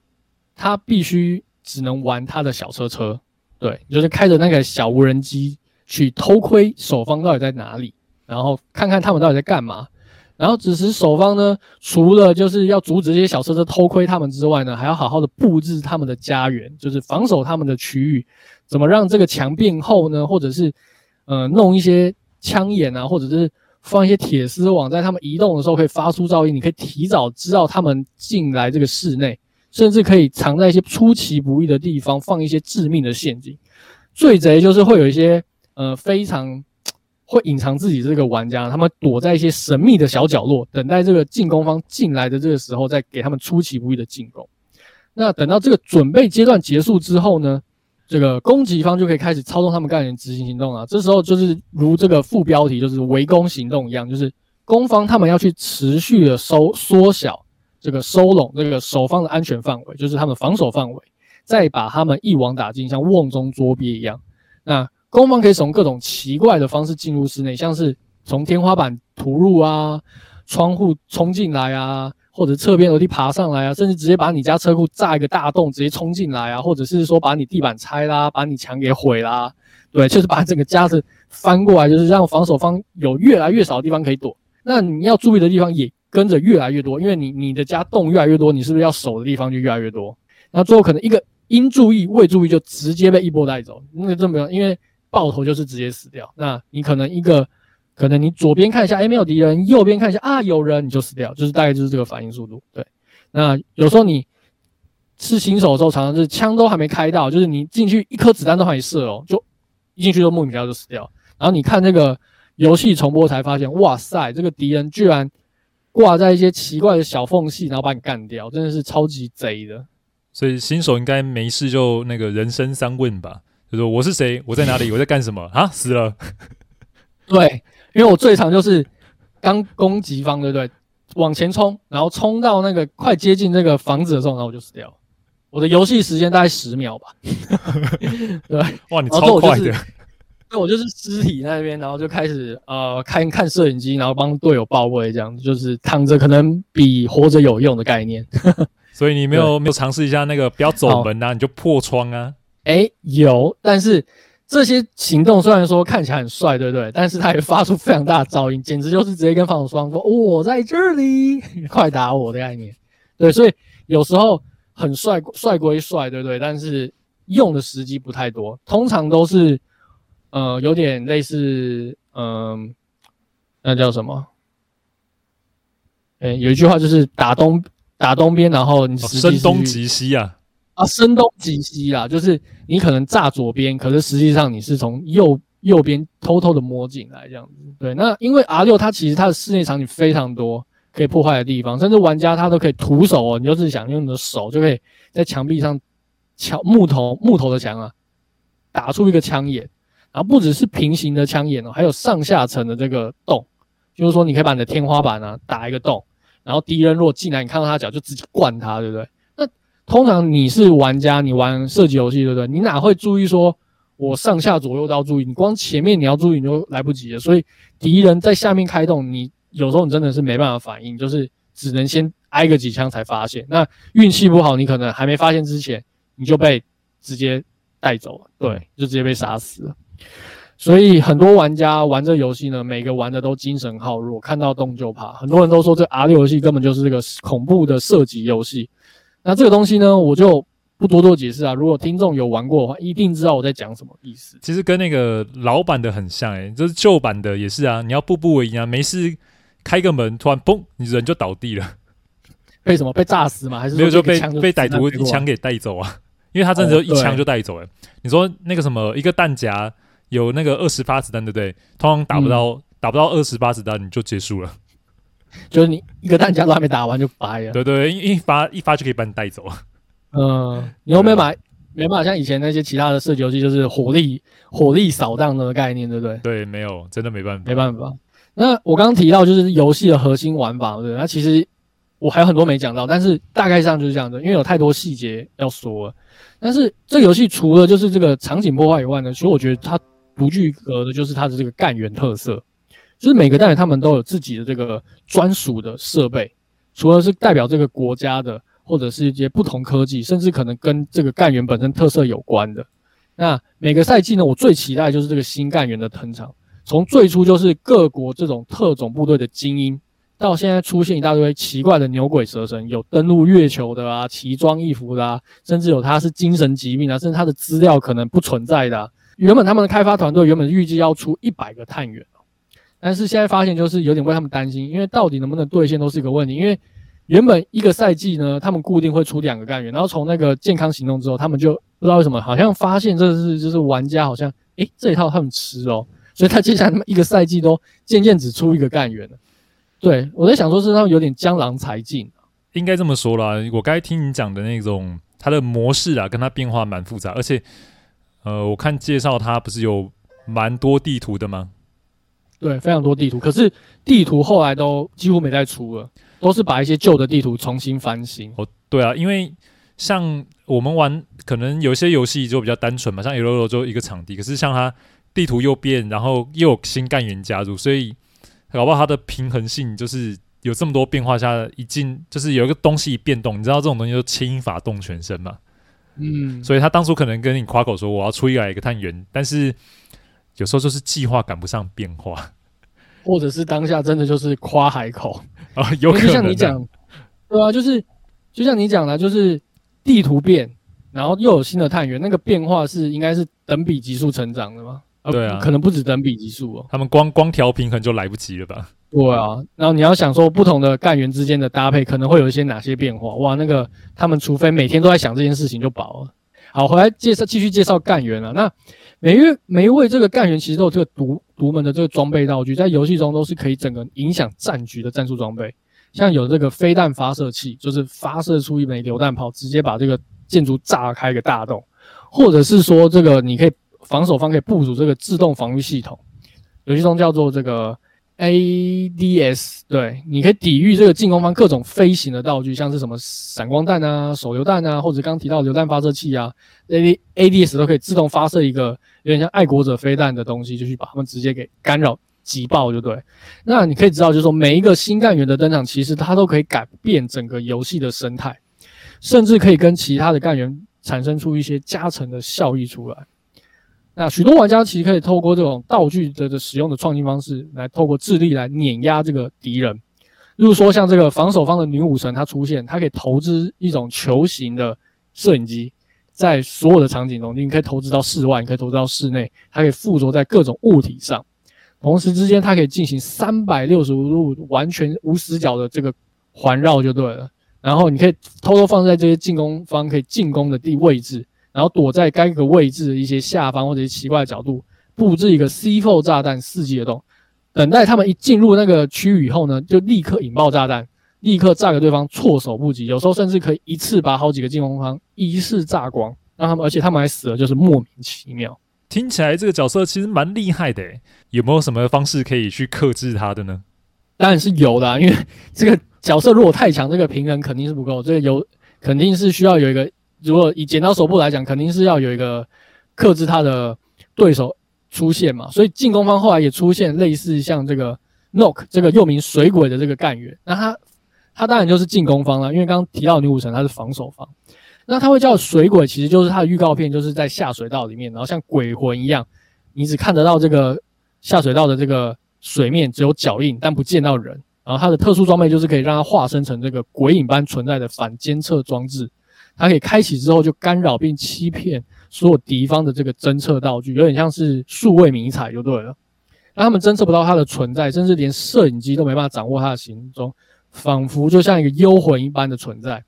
他必须只能玩他的小车车，对，就是开着那个小无人机去偷窥守方到底在哪里，然后看看他们到底在干嘛。然后，只是守方呢，除了就是要阻止这些小车车偷窥他们之外呢，还要好好的布置他们的家园，就是防守他们的区域。怎么让这个墙变厚呢？或者是，呃，弄一些枪眼啊，或者是放一些铁丝网，在他们移动的时候可以发出噪音，你可以提早知道他们进来这个室内，甚至可以藏在一些出其不意的地方，放一些致命的陷阱。最贼就是会有一些，呃，非常。会隐藏自己这个玩家，他们躲在一些神秘的小角落，等待这个进攻方进来的这个时候，再给他们出其不意的进攻。那等到这个准备阶段结束之后呢，这个攻击方就可以开始操纵他们干员执行行动了。这时候就是如这个副标题就是围攻行动一样，就是攻方他们要去持续的收缩小这个收拢这个守方的安全范围，就是他们防守范围，再把他们一网打尽，像瓮中捉鳖一样。那攻方可以从各种奇怪的方式进入室内，像是从天花板突入啊，窗户冲进来啊，或者侧边楼梯爬上来啊，甚至直接把你家车库炸一个大洞，直接冲进来啊，或者是说把你地板拆啦，把你墙给毁啦，对，就是把整个家子翻过来，就是让防守方有越来越少的地方可以躲。那你要注意的地方也跟着越来越多，因为你你的家洞越来越多，你是不是要守的地方就越来越多？那最后可能一个应注意未注意就直接被一波带走，那个这么样，因为。爆头就是直接死掉。那你可能一个，可能你左边看一下，哎，没有敌人；右边看一下，啊，有人，你就死掉。就是大概就是这个反应速度。对，那有时候你是新手的时候，常常是枪都还没开到，就是你进去一颗子弹都还没射哦，就一进去就莫名其妙就死掉。然后你看这个游戏重播才发现，哇塞，这个敌人居然挂在一些奇怪的小缝隙，然后把你干掉，真的是超级贼的。所以新手应该没事就那个人生三问吧。就说我是谁？我在哪里？我在干什么？啊，死了。对，因为我最常就是刚攻击方，对不对？往前冲，然后冲到那个快接近那个房子的时候，然后我就死掉了。我的游戏时间大概十秒吧。对，哇，你超快的。那我就是尸体那边，然后就开始呃看看摄影机，然后帮队友报位，这样就是躺着可能比活着有用的概念。所以你没有没有尝试一下那个不要走门啊，你就破窗啊？哎、欸，有，但是这些行动虽然说看起来很帅，对不对？但是它也发出非常大的噪音，简直就是直接跟防守双方说：“我在这里，快打我的概念。”对，所以有时候很帅，帅归帅，对不对？但是用的时机不太多，通常都是呃有点类似，嗯、呃，那叫什么？哎、欸，有一句话就是打东打东边，然后你声东击西啊。啊，声东击西啦，就是你可能炸左边，可是实际上你是从右右边偷偷的摸进来这样子。对，那因为 R 六它其实它的室内场景非常多可以破坏的地方，甚至玩家他都可以徒手哦，你就是想用你的手就可以在墙壁上敲木头木头的墙啊，打出一个枪眼，然后不只是平行的枪眼哦，还有上下层的这个洞，就是说你可以把你的天花板啊打一个洞，然后敌人如果进来，你看到他脚就直接灌他，对不对？那通常你是玩家，你玩射击游戏，对不对？你哪会注意说，我上下左右都要注意？你光前面你要注意，你就来不及了。所以敌人在下面开洞，你有时候你真的是没办法反应，就是只能先挨个几枪才发现。那运气不好，你可能还没发现之前，你就被直接带走了，对，就直接被杀死了。所以很多玩家玩这游戏呢，每个玩的都精神耗弱，看到动就怕。很多人都说这 R 六游戏根本就是这个恐怖的射击游戏。那这个东西呢，我就不多做解释啊。如果听众有玩过的话，一定知道我在讲什么意思。其实跟那个老版的很像诶、欸，就是旧版的也是啊。你要步步为营啊，没事开个门，突然嘣，你人就倒地了。被什么？被炸死吗？还是没有就被被歹徒一枪给带走啊？因为他真的就一枪就带走了、欸。你说那个什么，一个弹夹有那个二十发子弹，对不对？通常打不到，嗯、打不到二十发子弹你就结束了。就是你一个弹夹都还没打完就掰了，对对，一一发一发就可以把你带走。嗯，你后面买没办法像以前那些其他的射击游戏，就是火力火力扫荡的概念，对不对？对，没有，真的没办法，没办法。那我刚刚提到就是游戏的核心玩法，对，那其实我还有很多没讲到，但是大概上就是这样的，因为有太多细节要说了。但是这个游戏除了就是这个场景破坏以外呢，其实我觉得它不具格的就是它的这个干员特色。就是每个单元他们都有自己的这个专属的设备，除了是代表这个国家的，或者是一些不同科技，甚至可能跟这个干员本身特色有关的。那每个赛季呢，我最期待就是这个新干员的登场。从最初就是各国这种特种部队的精英，到现在出现一大堆奇怪的牛鬼蛇神，有登陆月球的啊，奇装异服的啊，甚至有他是精神疾病啊，甚至他的资料可能不存在的。原本他们的开发团队原本预计要出一百个探员。但是现在发现就是有点为他们担心，因为到底能不能兑现都是一个问题。因为原本一个赛季呢，他们固定会出两个干员，然后从那个健康行动之后，他们就不知道为什么，好像发现这是就是玩家好像诶、这一套他们吃哦，所以他接下来他们一个赛季都渐渐只出一个干员。对，我在想说是他们有点江郎才尽，应该这么说啦。我刚才听你讲的那种它的模式啊，跟它变化蛮复杂，而且呃，我看介绍它不是有蛮多地图的吗？对，非常多地图，可是地图后来都几乎没再出了，都是把一些旧的地图重新翻新。哦，对啊，因为像我们玩，可能有些游戏就比较单纯嘛，像 L.O.L 就一个场地，可是像它地图又变，然后又有新干员加入，所以搞不好它的平衡性就是有这么多变化下，一进就是有一个东西一变动，你知道这种东西就牵一发动全身嘛。嗯，所以他当初可能跟你夸口说我要出一来一个探员，但是。有时候就是计划赶不上变化，或者是当下真的就是夸海口啊，有可能。就像你讲，对啊，就是就像你讲的，就是地图变，然后又有新的探员，那个变化是应该是等比级数成长的吗？对啊，可能不止等比级数哦。他们光光调平衡就来不及了吧？对啊，然后你要想说不同的干员之间的搭配可能会有一些哪些变化？哇，那个他们除非每天都在想这件事情就饱了。好，回来介绍，继续介绍干员了。那每一位每一位这个干员其实都有这个独独门的这个装备道具，在游戏中都是可以整个影响战局的战术装备。像有这个飞弹发射器，就是发射出一枚榴弹炮，直接把这个建筑炸开一个大洞；或者是说这个你可以防守方可以部署这个自动防御系统，游戏中叫做这个 ADS，对，你可以抵御这个进攻方各种飞行的道具，像是什么闪光弹啊、手榴弹啊，或者刚提到榴弹发射器啊，AD ADS 都可以自动发射一个有点像爱国者飞弹的东西，就去把他们直接给干扰击爆，就对。那你可以知道，就是说每一个新干员的登场，其实它都可以改变整个游戏的生态，甚至可以跟其他的干员产生出一些加成的效益出来。那许多玩家其实可以透过这种道具的的使用的创新方式，来透过智力来碾压这个敌人。例如说，像这个防守方的女武神，她出现，她可以投掷一种球形的摄影机，在所有的场景中，你可以投掷到室外，你可以投掷到室内，它可以附着在各种物体上，同时之间它可以进行三百六十五度完全无死角的这个环绕就对了。然后你可以偷偷放在这些进攻方可以进攻的地位置。然后躲在该个位置的一些下方或者是奇怪的角度，布置一个 C4 炸弹伺机而动，等待他们一进入那个区域以后呢，就立刻引爆炸弹，立刻炸给对方措手不及。有时候甚至可以一次把好几个进攻方一次炸光，让他们，而且他们还死了，就是莫名其妙。听起来这个角色其实蛮厉害的诶，有没有什么方式可以去克制他的呢？当然是有的啊，因为这个角色如果太强，这个平衡肯定是不够，这个有肯定是需要有一个。如果以剪刀手部来讲，肯定是要有一个克制他的对手出现嘛，所以进攻方后来也出现类似像这个 Nok 这个又名水鬼的这个干员，那他他当然就是进攻方了，因为刚刚提到女武神她是防守方，那他会叫水鬼，其实就是他的预告片就是在下水道里面，然后像鬼魂一样，你只看得到这个下水道的这个水面只有脚印，但不见到人，然后他的特殊装备就是可以让他化身成这个鬼影般存在的反监测装置。它可以开启之后就干扰并欺骗所有敌方的这个侦测道具，有点像是数位迷彩就对了。让他们侦测不到它的存在，甚至连摄影机都没办法掌握它的行踪，仿佛就像一个幽魂一般的存在。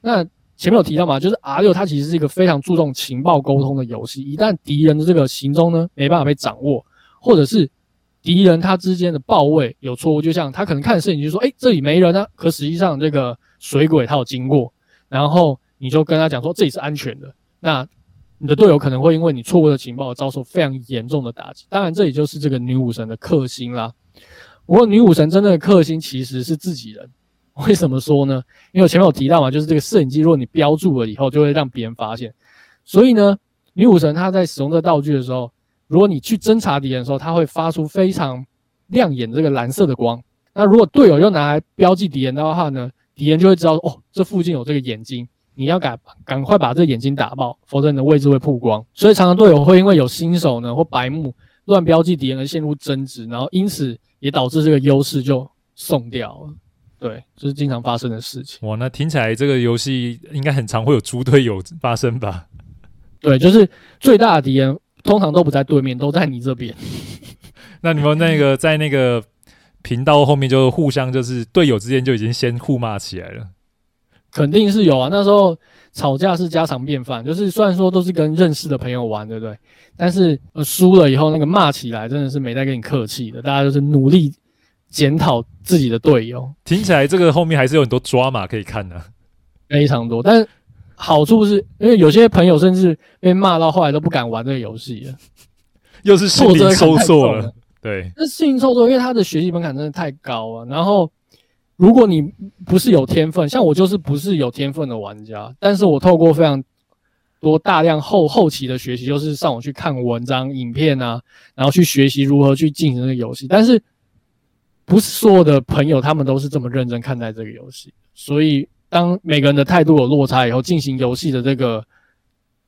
那前面有提到嘛，就是 R6 它其实是一个非常注重情报沟通的游戏。一旦敌人的这个行踪呢没办法被掌握，或者是敌人他之间的报位有错误，就像他可能看摄影机说：“诶，这里没人啊。”可实际上这个水鬼他有经过，然后。你就跟他讲说，这里是安全的，那你的队友可能会因为你错误的情报而遭受非常严重的打击。当然，这也就是这个女武神的克星啦。不过，女武神真正的克星其实是自己人。为什么说呢？因为前面有提到嘛，就是这个摄影机，如果你标注了以后，就会让别人发现。所以呢，女武神她在使用这道具的时候，如果你去侦查敌人的时候，她会发出非常亮眼的这个蓝色的光。那如果队友又拿来标记敌人的话呢，敌人就会知道哦，这附近有这个眼睛。你要赶赶快把这眼睛打爆，否则你的位置会曝光。所以常常队友会因为有新手呢或白目乱标记敌人而陷入争执，然后因此也导致这个优势就送掉了。对，这是经常发生的事情。哇，那听起来这个游戏应该很常会有猪队友发生吧？对，就是最大的敌人通常都不在对面，都在你这边。那你们那个在那个频道后面就互相就是队友之间就已经先互骂起来了。肯定是有啊，那时候吵架是家常便饭。就是虽然说都是跟认识的朋友玩，对不对？但是呃输了以后，那个骂起来真的是没在跟你客气的。大家就是努力检讨自己的队友。听起来这个后面还是有很多抓马可以看的，啊，非常多。但好处是因为有些朋友甚至被骂到后来都不敢玩这个游戏了，又是心灵收缩了。对，那心灵受挫，因为他的学习门槛真的太高了。然后。如果你不是有天分，像我就是不是有天分的玩家，但是我透过非常多大量后后期的学习，就是上网去看文章、影片啊，然后去学习如何去进行这个游戏。但是不是所有的朋友他们都是这么认真看待这个游戏，所以当每个人的态度有落差以后，进行游戏的这个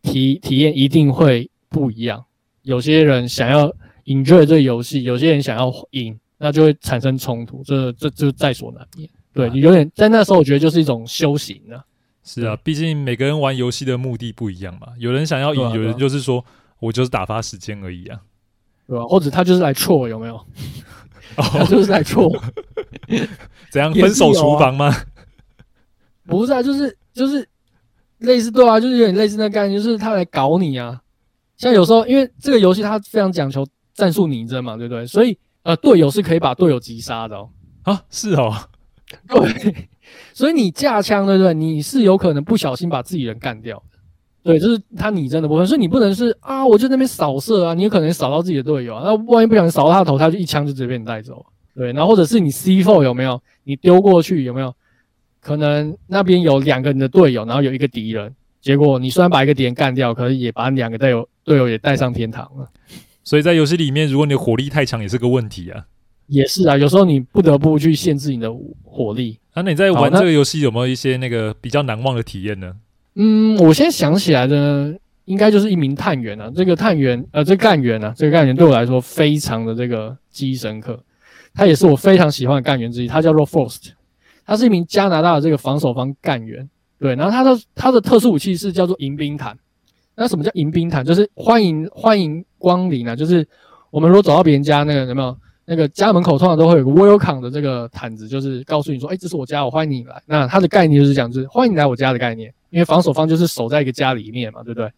体体验一定会不一样。有些人想要 enjoy 这个游戏，有些人想要赢。那就会产生冲突，这这就在所难免。对，你有点在那时候，我觉得就是一种修行啊。是啊，毕竟每个人玩游戏的目的不一样嘛。有人想要赢，有人就是说我就是打发时间而已啊，对吧？或者他就是来错，有没有？他就是来错，怎样 分手厨房吗？不是啊，就是就是类似对啊，就是有点类似那概念，就是他来搞你啊。像有时候，因为这个游戏它非常讲求战术拟真嘛，对不对？所以。呃，队友是可以把队友击杀的哦。啊，是哦，对，所以你架枪，对不对？你是有可能不小心把自己人干掉的。对，就是他拟真的部分，所以你不能是啊，我就在那边扫射啊，你有可能扫到自己的队友啊，那万一不小心扫到他的头，他就一枪就直接被你带走。对，然后或者是你 C4 有没有？你丢过去有没有？可能那边有两个你的队友，然后有一个敌人，结果你虽然把一个敌人干掉，可是也把两个队友队友也带上天堂了。所以在游戏里面，如果你的火力太强，也是个问题啊。也是啊，有时候你不得不去限制你的火力。啊，那你在玩这个游戏有没有一些那个比较难忘的体验呢？嗯，我现在想起来的，应该就是一名探员啊。这个探员，呃，这个干员啊，这个干员对我来说非常的这个记忆深刻。他也是我非常喜欢的干员之一，他叫做 Frost，他是一名加拿大的这个防守方干员。对，然后他的他的特殊武器是叫做迎宾毯。那什么叫迎宾毯？就是欢迎欢迎光临啊，就是我们如果走到别人家那个有没有？那个家门口通常都会有个 welcome 的这个毯子，就是告诉你说，哎，这是我家，我欢迎你来。那它的概念就是讲，就是欢迎来我家的概念。因为防守方就是守在一个家里面嘛，对不对？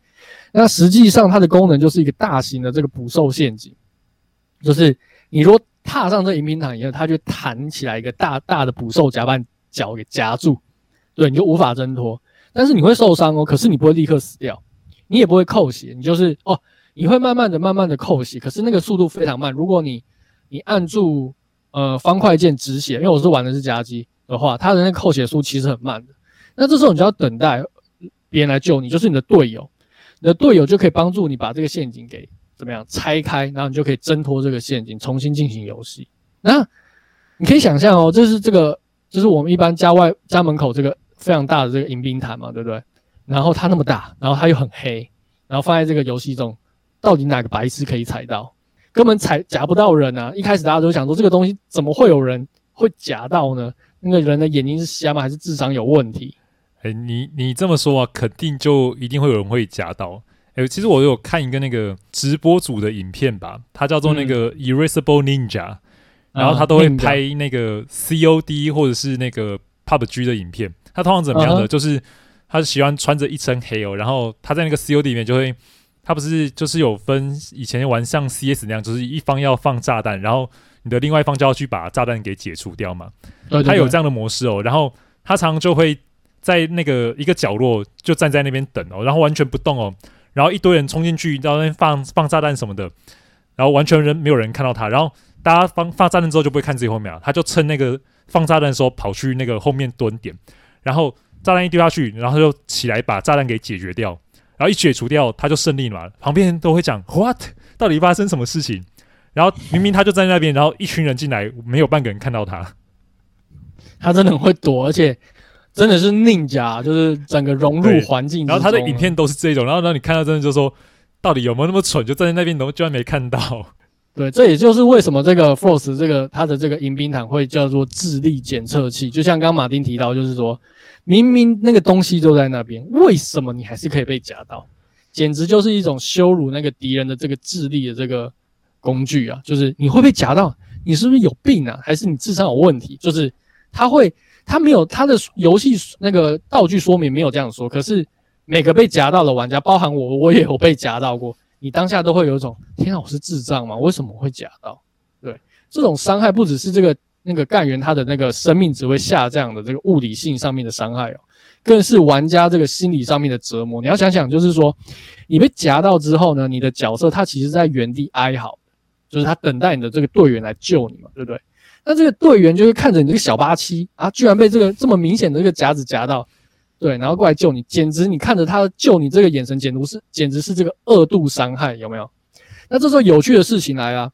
那实际上它的功能就是一个大型的这个捕兽陷阱，就是你如果踏上这迎宾毯以后，它就弹起来一个大大的捕兽夹，把你脚给夹住，对，你就无法挣脱。但是你会受伤哦，可是你不会立刻死掉，你也不会扣血，你就是哦，你会慢慢的、慢慢的扣血，可是那个速度非常慢。如果你你按住呃方块键止血，因为我是玩的是夹击的话，它的那扣血数其实很慢的。那这时候你就要等待别人来救你，就是你的队友，你的队友就可以帮助你把这个陷阱给怎么样拆开，然后你就可以挣脱这个陷阱，重新进行游戏。那你可以想象哦，这是这个，就是我们一般家外家门口这个非常大的这个迎宾毯嘛，对不对？然后它那么大，然后它又很黑，然后放在这个游戏中，到底哪个白痴可以踩到？根本踩夹不到人啊！一开始大家都想说，这个东西怎么会有人会夹到呢？那个人的眼睛是瞎吗？还是智商有问题？哎、欸，你你这么说啊，肯定就一定会有人会夹到。哎、欸，其实我有看一个那个直播组的影片吧，它叫做那个 Erasable Ninja，、嗯、然后他都会拍那个 COD 或者是那个 PUBG 的影片。他通常怎么样的？Uh. 就是他是喜欢穿着一身黑哦，然后他在那个 COD 里面就会。他不是就是有分以前玩像 CS 那样，就是一方要放炸弹，然后你的另外一方就要去把炸弹给解除掉嘛。对对对。他有这样的模式哦，然后他常常就会在那个一个角落就站在那边等哦，然后完全不动哦，然后一堆人冲进去，然后那边放放炸弹什么的，然后完全人没有人看到他，然后大家放放炸弹之后就不会看自己后面了，他就趁那个放炸弹的时候跑去那个后面蹲点，然后炸弹一丢下去，然后他就起来把炸弹给解决掉。然后一解除掉，他就胜利了嘛。旁边人都会讲 “What？到底发生什么事情？”然后明明他就在那边，然后一群人进来，没有半个人看到他。他真的很会躲，而且真的是 Ninja，就是整个融入环境。然后他的影片都是这种，然后让你看到真的就说，到底有没有那么蠢，就站在那边，都居然没看到。对，这也就是为什么这个 Frost 这个他的这个迎宾毯会叫做智力检测器。就像刚刚马丁提到，就是说。明明那个东西就在那边，为什么你还是可以被夹到？简直就是一种羞辱那个敌人的这个智力的这个工具啊！就是你会被夹到，你是不是有病啊？还是你智商有问题？就是他会，他没有他的游戏那个道具说明没有这样说，可是每个被夹到的玩家，包含我，我也有被夹到过。你当下都会有一种天啊，我是智障吗？为什么会夹到？对，这种伤害不只是这个。那个干员他的那个生命值会下降的这个物理性上面的伤害哦，更是玩家这个心理上面的折磨。你要想想，就是说你被夹到之后呢，你的角色他其实在原地哀嚎，就是他等待你的这个队员来救你嘛，对不对？那这个队员就是看着你这个小八七啊，居然被这个这么明显的这个夹子夹到，对，然后过来救你，简直你看着他救你这个眼神，简直是简直是这个二度伤害，有没有？那这时候有趣的事情来啊。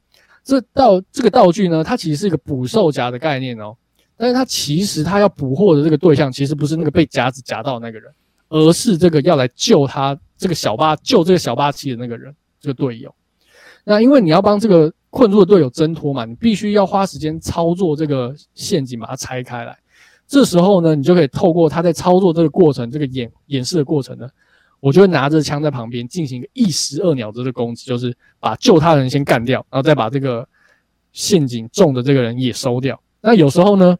这道这个道具呢，它其实是一个捕兽夹的概念哦，但是它其实它要捕获的这个对象，其实不是那个被夹子夹到的那个人，而是这个要来救他这个小八救这个小八七的那个人，这个队友。那因为你要帮这个困住的队友挣脱嘛，你必须要花时间操作这个陷阱，把它拆开来。这时候呢，你就可以透过他在操作这个过程，这个演演示的过程呢。我就会拿着枪在旁边进行一个一石二鸟的攻击，就是把救他的人先干掉，然后再把这个陷阱中的这个人也收掉。那有时候呢，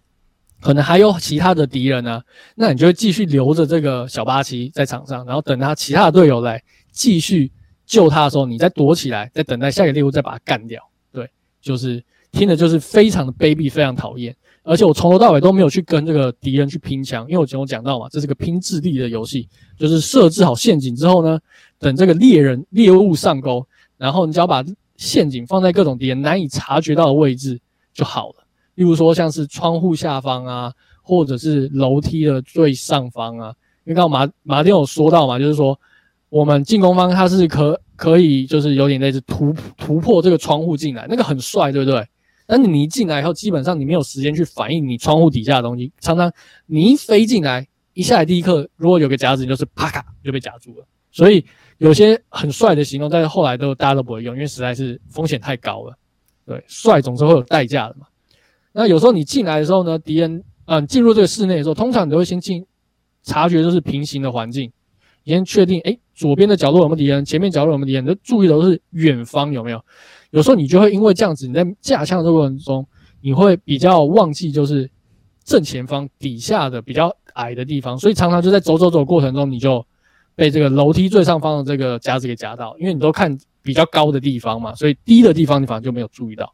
可能还有其他的敌人呢，那你就会继续留着这个小八七在场上，然后等他其他的队友来继续救他的时候，你再躲起来，再等待下一个猎物再把他干掉。对，就是听的就是非常的卑鄙，非常讨厌。而且我从头到尾都没有去跟这个敌人去拼枪，因为我前面讲到嘛，这是个拼智力的游戏，就是设置好陷阱之后呢，等这个猎人猎物上钩，然后你只要把陷阱放在各种敌人难以察觉到的位置就好了。例如说像是窗户下方啊，或者是楼梯的最上方啊。因为刚刚马马丁有说到嘛，就是说我们进攻方他是可可以就是有点类似突突破这个窗户进来，那个很帅，对不对？那你一进来以后，基本上你没有时间去反应你窗户底下的东西，常常你一飞进来，一下来第一刻，如果有个夹子，你就是啪咔就被夹住了。所以有些很帅的形容，但是后来都大家都不会用，因为实在是风险太高了。对，帅总是会有代价的嘛。那有时候你进来的时候呢，敌人嗯进入这个室内的时候，通常你都会先进。察觉就是平行的环境，你先确定，诶，左边的角落有没有敌人，前面角落有没有敌人，你就注意的都是远方有没有。有时候你就会因为这样子，你在架枪的过程中，你会比较忘记就是正前方底下的比较矮的地方，所以常常就在走走走过程中，你就被这个楼梯最上方的这个夹子给夹到，因为你都看比较高的地方嘛，所以低的地方你反而就没有注意到，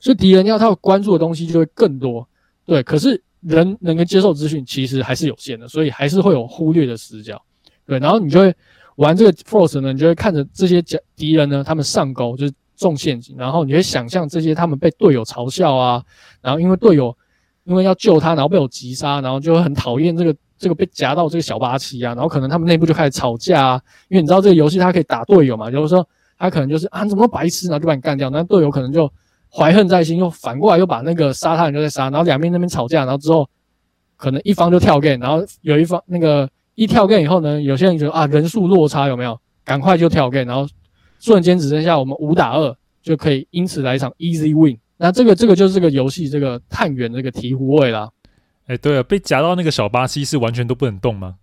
所以敌人要他关注的东西就会更多。对，可是。人能够接受资讯其实还是有限的，所以还是会有忽略的死角。对，然后你就会玩这个 Frost 呢，你就会看着这些敌人呢，他们上钩就是中陷阱，然后你会想象这些他们被队友嘲笑啊，然后因为队友因为要救他，然后被我击杀，然后就很讨厌这个这个被夹到这个小八七啊，然后可能他们内部就开始吵架啊，因为你知道这个游戏它可以打队友嘛，就是说他可能就是啊你怎么白痴，然后就把你干掉，那队友可能就。怀恨在心，又反过来又把那个杀他的人就在杀，然后两边那边吵架，然后之后可能一方就跳 game，然后有一方那个一跳 game 以后呢，有些人觉得啊人数落差有没有，赶快就跳 game，然后瞬间只剩下我们五打二就可以因此来一场 easy win。那这个这个就是这个游戏这个探员这个醍醐味啦。哎，对了，被夹到那个小巴西是完全都不能动吗？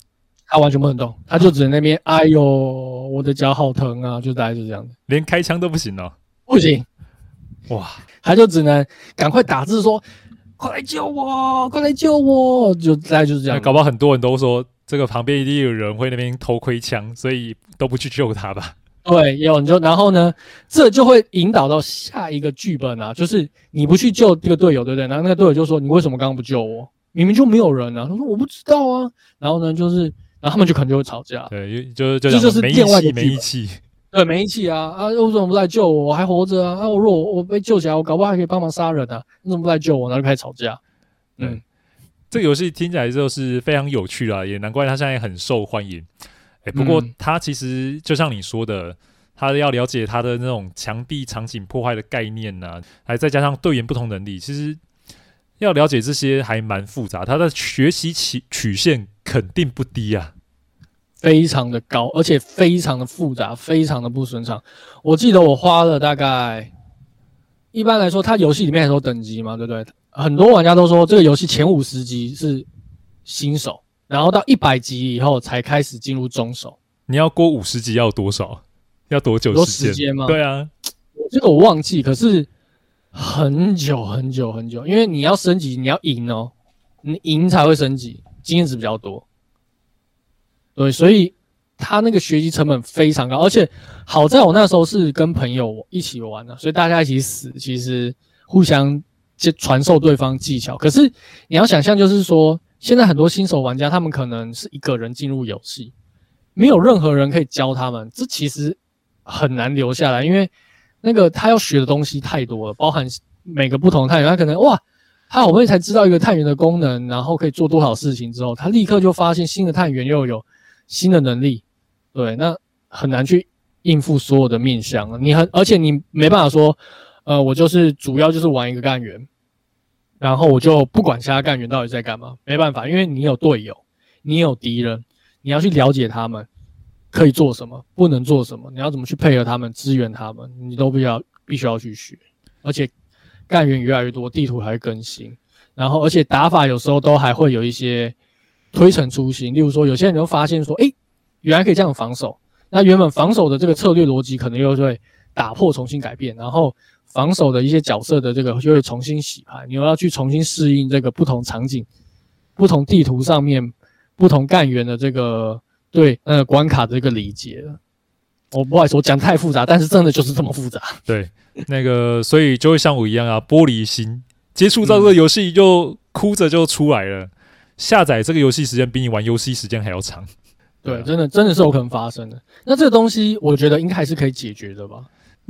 他完全不能动，他就只能那边 哎呦我的脚好疼啊，就大概是这样的，连开枪都不行哦，不行。哇，他就只能赶快打字说：“快来救我，快来救我！”就大概就是这样。搞不好很多人都说，这个旁边一定有人会那边偷窥枪，所以都不去救他吧？对，有你就然后呢，这就会引导到下一个剧本啊，就是你不去救这个队友，对不对？然后那个队友就说：“你为什么刚刚不救我？明明就没有人啊！”他说：“我不知道啊。”然后呢，就是然后他们就可能就会吵架。对，就就这就是电外的没义气。对，没义气啊！啊，为什么不来救我？我还活着啊！啊，我如果我被救起来，我搞不好还可以帮忙杀人啊！你怎么不来救我？然后就开始吵架。嗯，这个游戏听起来就是非常有趣啦，也难怪它现在很受欢迎。哎，不过他其实就像你说的，他要了解他的那种墙壁场景破坏的概念呐、啊，还再加上队员不同能力，其实要了解这些还蛮复杂。他的学习曲曲线肯定不低啊。非常的高，而且非常的复杂，非常的不顺畅。我记得我花了大概，一般来说，它游戏里面还有等级嘛，对不对？很多玩家都说这个游戏前五十级是新手，然后到一百级以后才开始进入中手。你要过五十级要多少？要多久时间？多时间吗？对啊，这个我忘记，可是很久很久很久，因为你要升级，你要赢哦，你赢才会升级，经验值比较多。对，所以他那个学习成本非常高，而且好在我那时候是跟朋友一起玩的，所以大家一起死，其实互相就传授对方技巧。可是你要想象，就是说现在很多新手玩家，他们可能是一个人进入游戏，没有任何人可以教他们，这其实很难留下来，因为那个他要学的东西太多了，包含每个不同的探员，他可能哇。他好不容易才知道一个探员的功能，然后可以做多少事情之后，他立刻就发现新的探员又有新的能力，对，那很难去应付所有的面向。你很，而且你没办法说，呃，我就是主要就是玩一个干员，然后我就不管其他干员到底在干嘛，没办法，因为你有队友，你有敌人，你要去了解他们可以做什么，不能做什么，你要怎么去配合他们，支援他们，你都必要必须要去学，而且。干员越来越多，地图还会更新，然后而且打法有时候都还会有一些推陈出新。例如说，有些人就发现说，诶，原来可以这样防守。那原本防守的这个策略逻辑可能又会打破，重新改变，然后防守的一些角色的这个就会重新洗牌，你又要去重新适应这个不同场景、不同地图上面不同干员的这个对呃关卡的这个理解了。我不好意思，我讲太复杂，但是真的就是这么复杂。对，那个，所以就会像我一样啊，玻璃心，接触到这个游戏就哭着就出来了。嗯、下载这个游戏时间比你玩游戏时间还要长。对，真的，真的是有可能发生的。那这个东西，我觉得应该还是可以解决的吧？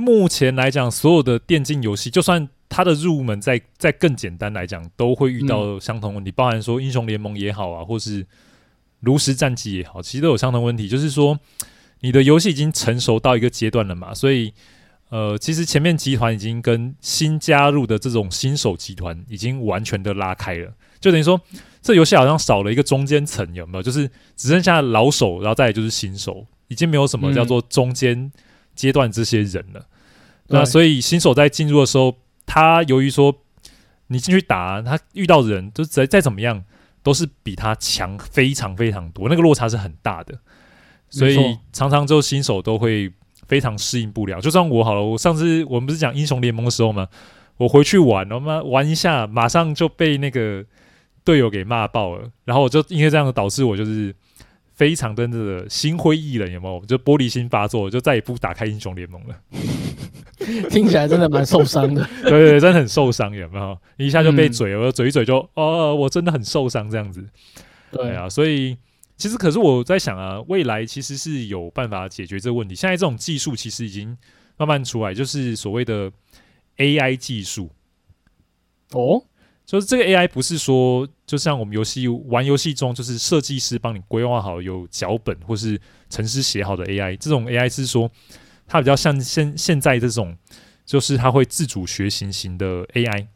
目前来讲，所有的电竞游戏，就算它的入门在在更简单来讲，都会遇到相同问题，嗯、包含说英雄联盟也好啊，或是炉石战记也好，其实都有相同问题，就是说你的游戏已经成熟到一个阶段了嘛，所以呃，其实前面集团已经跟新加入的这种新手集团已经完全的拉开了，就等于说这游戏好像少了一个中间层，有没有？就是只剩下老手，然后再来就是新手，已经没有什么叫做中间阶段这些人了。嗯、那所以新手在进入的时候。他由于说你进去打，他遇到的人就再再怎么样都是比他强非常非常多，那个落差是很大的，所以常常就新手都会非常适应不了。就算我好了，我上次我们不是讲英雄联盟的时候吗？我回去玩，我妈玩一下，马上就被那个队友给骂爆了，然后我就因为这样导致我就是。非常的这个心灰意冷，有没有？就玻璃心发作，就再也不打开英雄联盟了。听起来真的蛮受伤的。对，对对，真的很受伤，有没有？一下就被嘴了，我嘴一嘴就哦，我真的很受伤，这样子。对啊，所以其实可是我在想啊，未来其实是有办法解决这个问题。现在这种技术其实已经慢慢出来，就是所谓的 AI 技术。哦。就是这个 AI 不是说，就像我们游戏玩游戏中，就是设计师帮你规划好有脚本或是程式写好的 AI，这种 AI 是说它比较像现现在这种，就是它会自主学习型的 AI。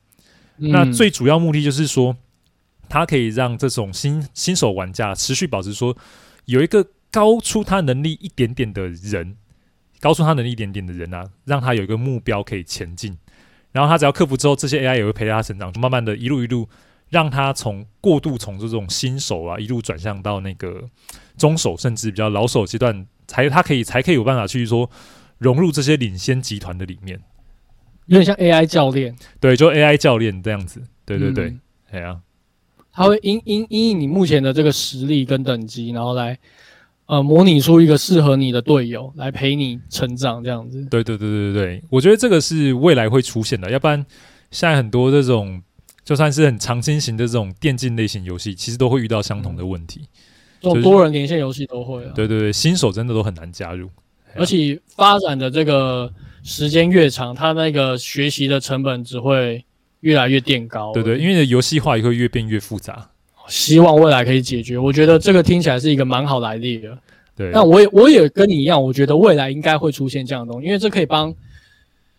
嗯。那最主要目的就是说，它可以让这种新新手玩家持续保持说有一个高出他能力一点点的人，高出他能力一点点的人啊，让他有一个目标可以前进。然后他只要克服之后，这些 AI 也会陪着他成长，就慢慢的一路一路让他从过度从这种新手啊，一路转向到那个中手，甚至比较老手阶段，才他可以才可以有办法去说融入这些领先集团的里面，有点像 AI 教练，对，就 AI 教练这样子，对对对，哎呀、嗯，啊、他会因因因应你目前的这个实力跟等级，然后来。呃，模拟出一个适合你的队友来陪你成长，这样子。对对对对对，我觉得这个是未来会出现的。要不然，现在很多这种就算是很长青型的这种电竞类型游戏，其实都会遇到相同的问题。这种多人连线游戏都会啊。对对对，新手真的都很难加入，而且发展的这个时间越长，它那个学习的成本只会越来越垫高。对对，因为游戏化也会越变越复杂。希望未来可以解决，我觉得这个听起来是一个蛮好来历的。对，那我也我也跟你一样，我觉得未来应该会出现这样的东西，因为这可以帮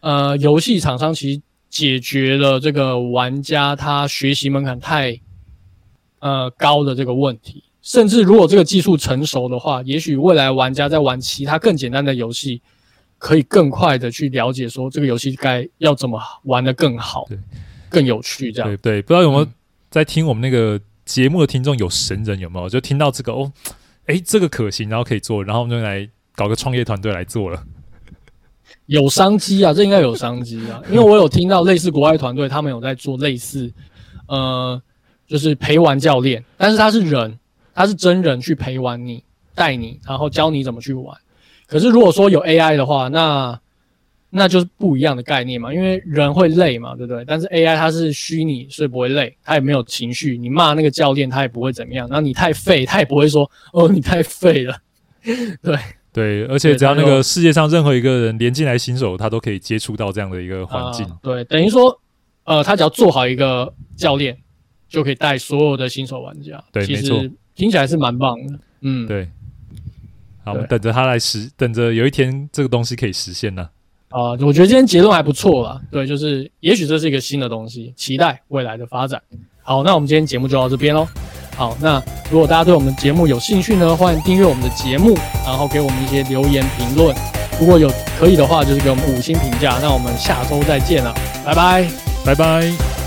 呃游戏厂商其实解决了这个玩家他学习门槛太呃高的这个问题。甚至如果这个技术成熟的话，也许未来玩家在玩其他更简单的游戏，可以更快的去了解说这个游戏该要怎么玩得更好，对，更有趣这样。对对，不知道有没有在听我们那个。节目的听众有神人有没有？就听到这个哦，诶，这个可行，然后可以做，然后我们就来搞个创业团队来做了。有商机啊，这应该有商机啊，因为我有听到类似国外团队，他们有在做类似，呃，就是陪玩教练，但是他是人，他是真人去陪玩你，带你，然后教你怎么去玩。可是如果说有 AI 的话，那那就是不一样的概念嘛，因为人会累嘛，对不对？但是 AI 它是虚拟，所以不会累，它也没有情绪。你骂那个教练，他也不会怎么样。然后你太废，他也不会说哦，你太废了。对对，而且只要那个世界上任何一个人连进来新手，他都可以接触到这样的一个环境。呃、对，等于说，呃，他只要做好一个教练，就可以带所有的新手玩家。对，其实没错，听起来是蛮棒的。嗯，对。好，我们等着他来实，等着有一天这个东西可以实现呢。啊、呃，我觉得今天结论还不错啦。对，就是也许这是一个新的东西，期待未来的发展。好，那我们今天节目就到这边喽。好，那如果大家对我们节目有兴趣呢，欢迎订阅我们的节目，然后给我们一些留言评论。如果有可以的话，就是给我们五星评价。那我们下周再见了，拜拜，拜拜。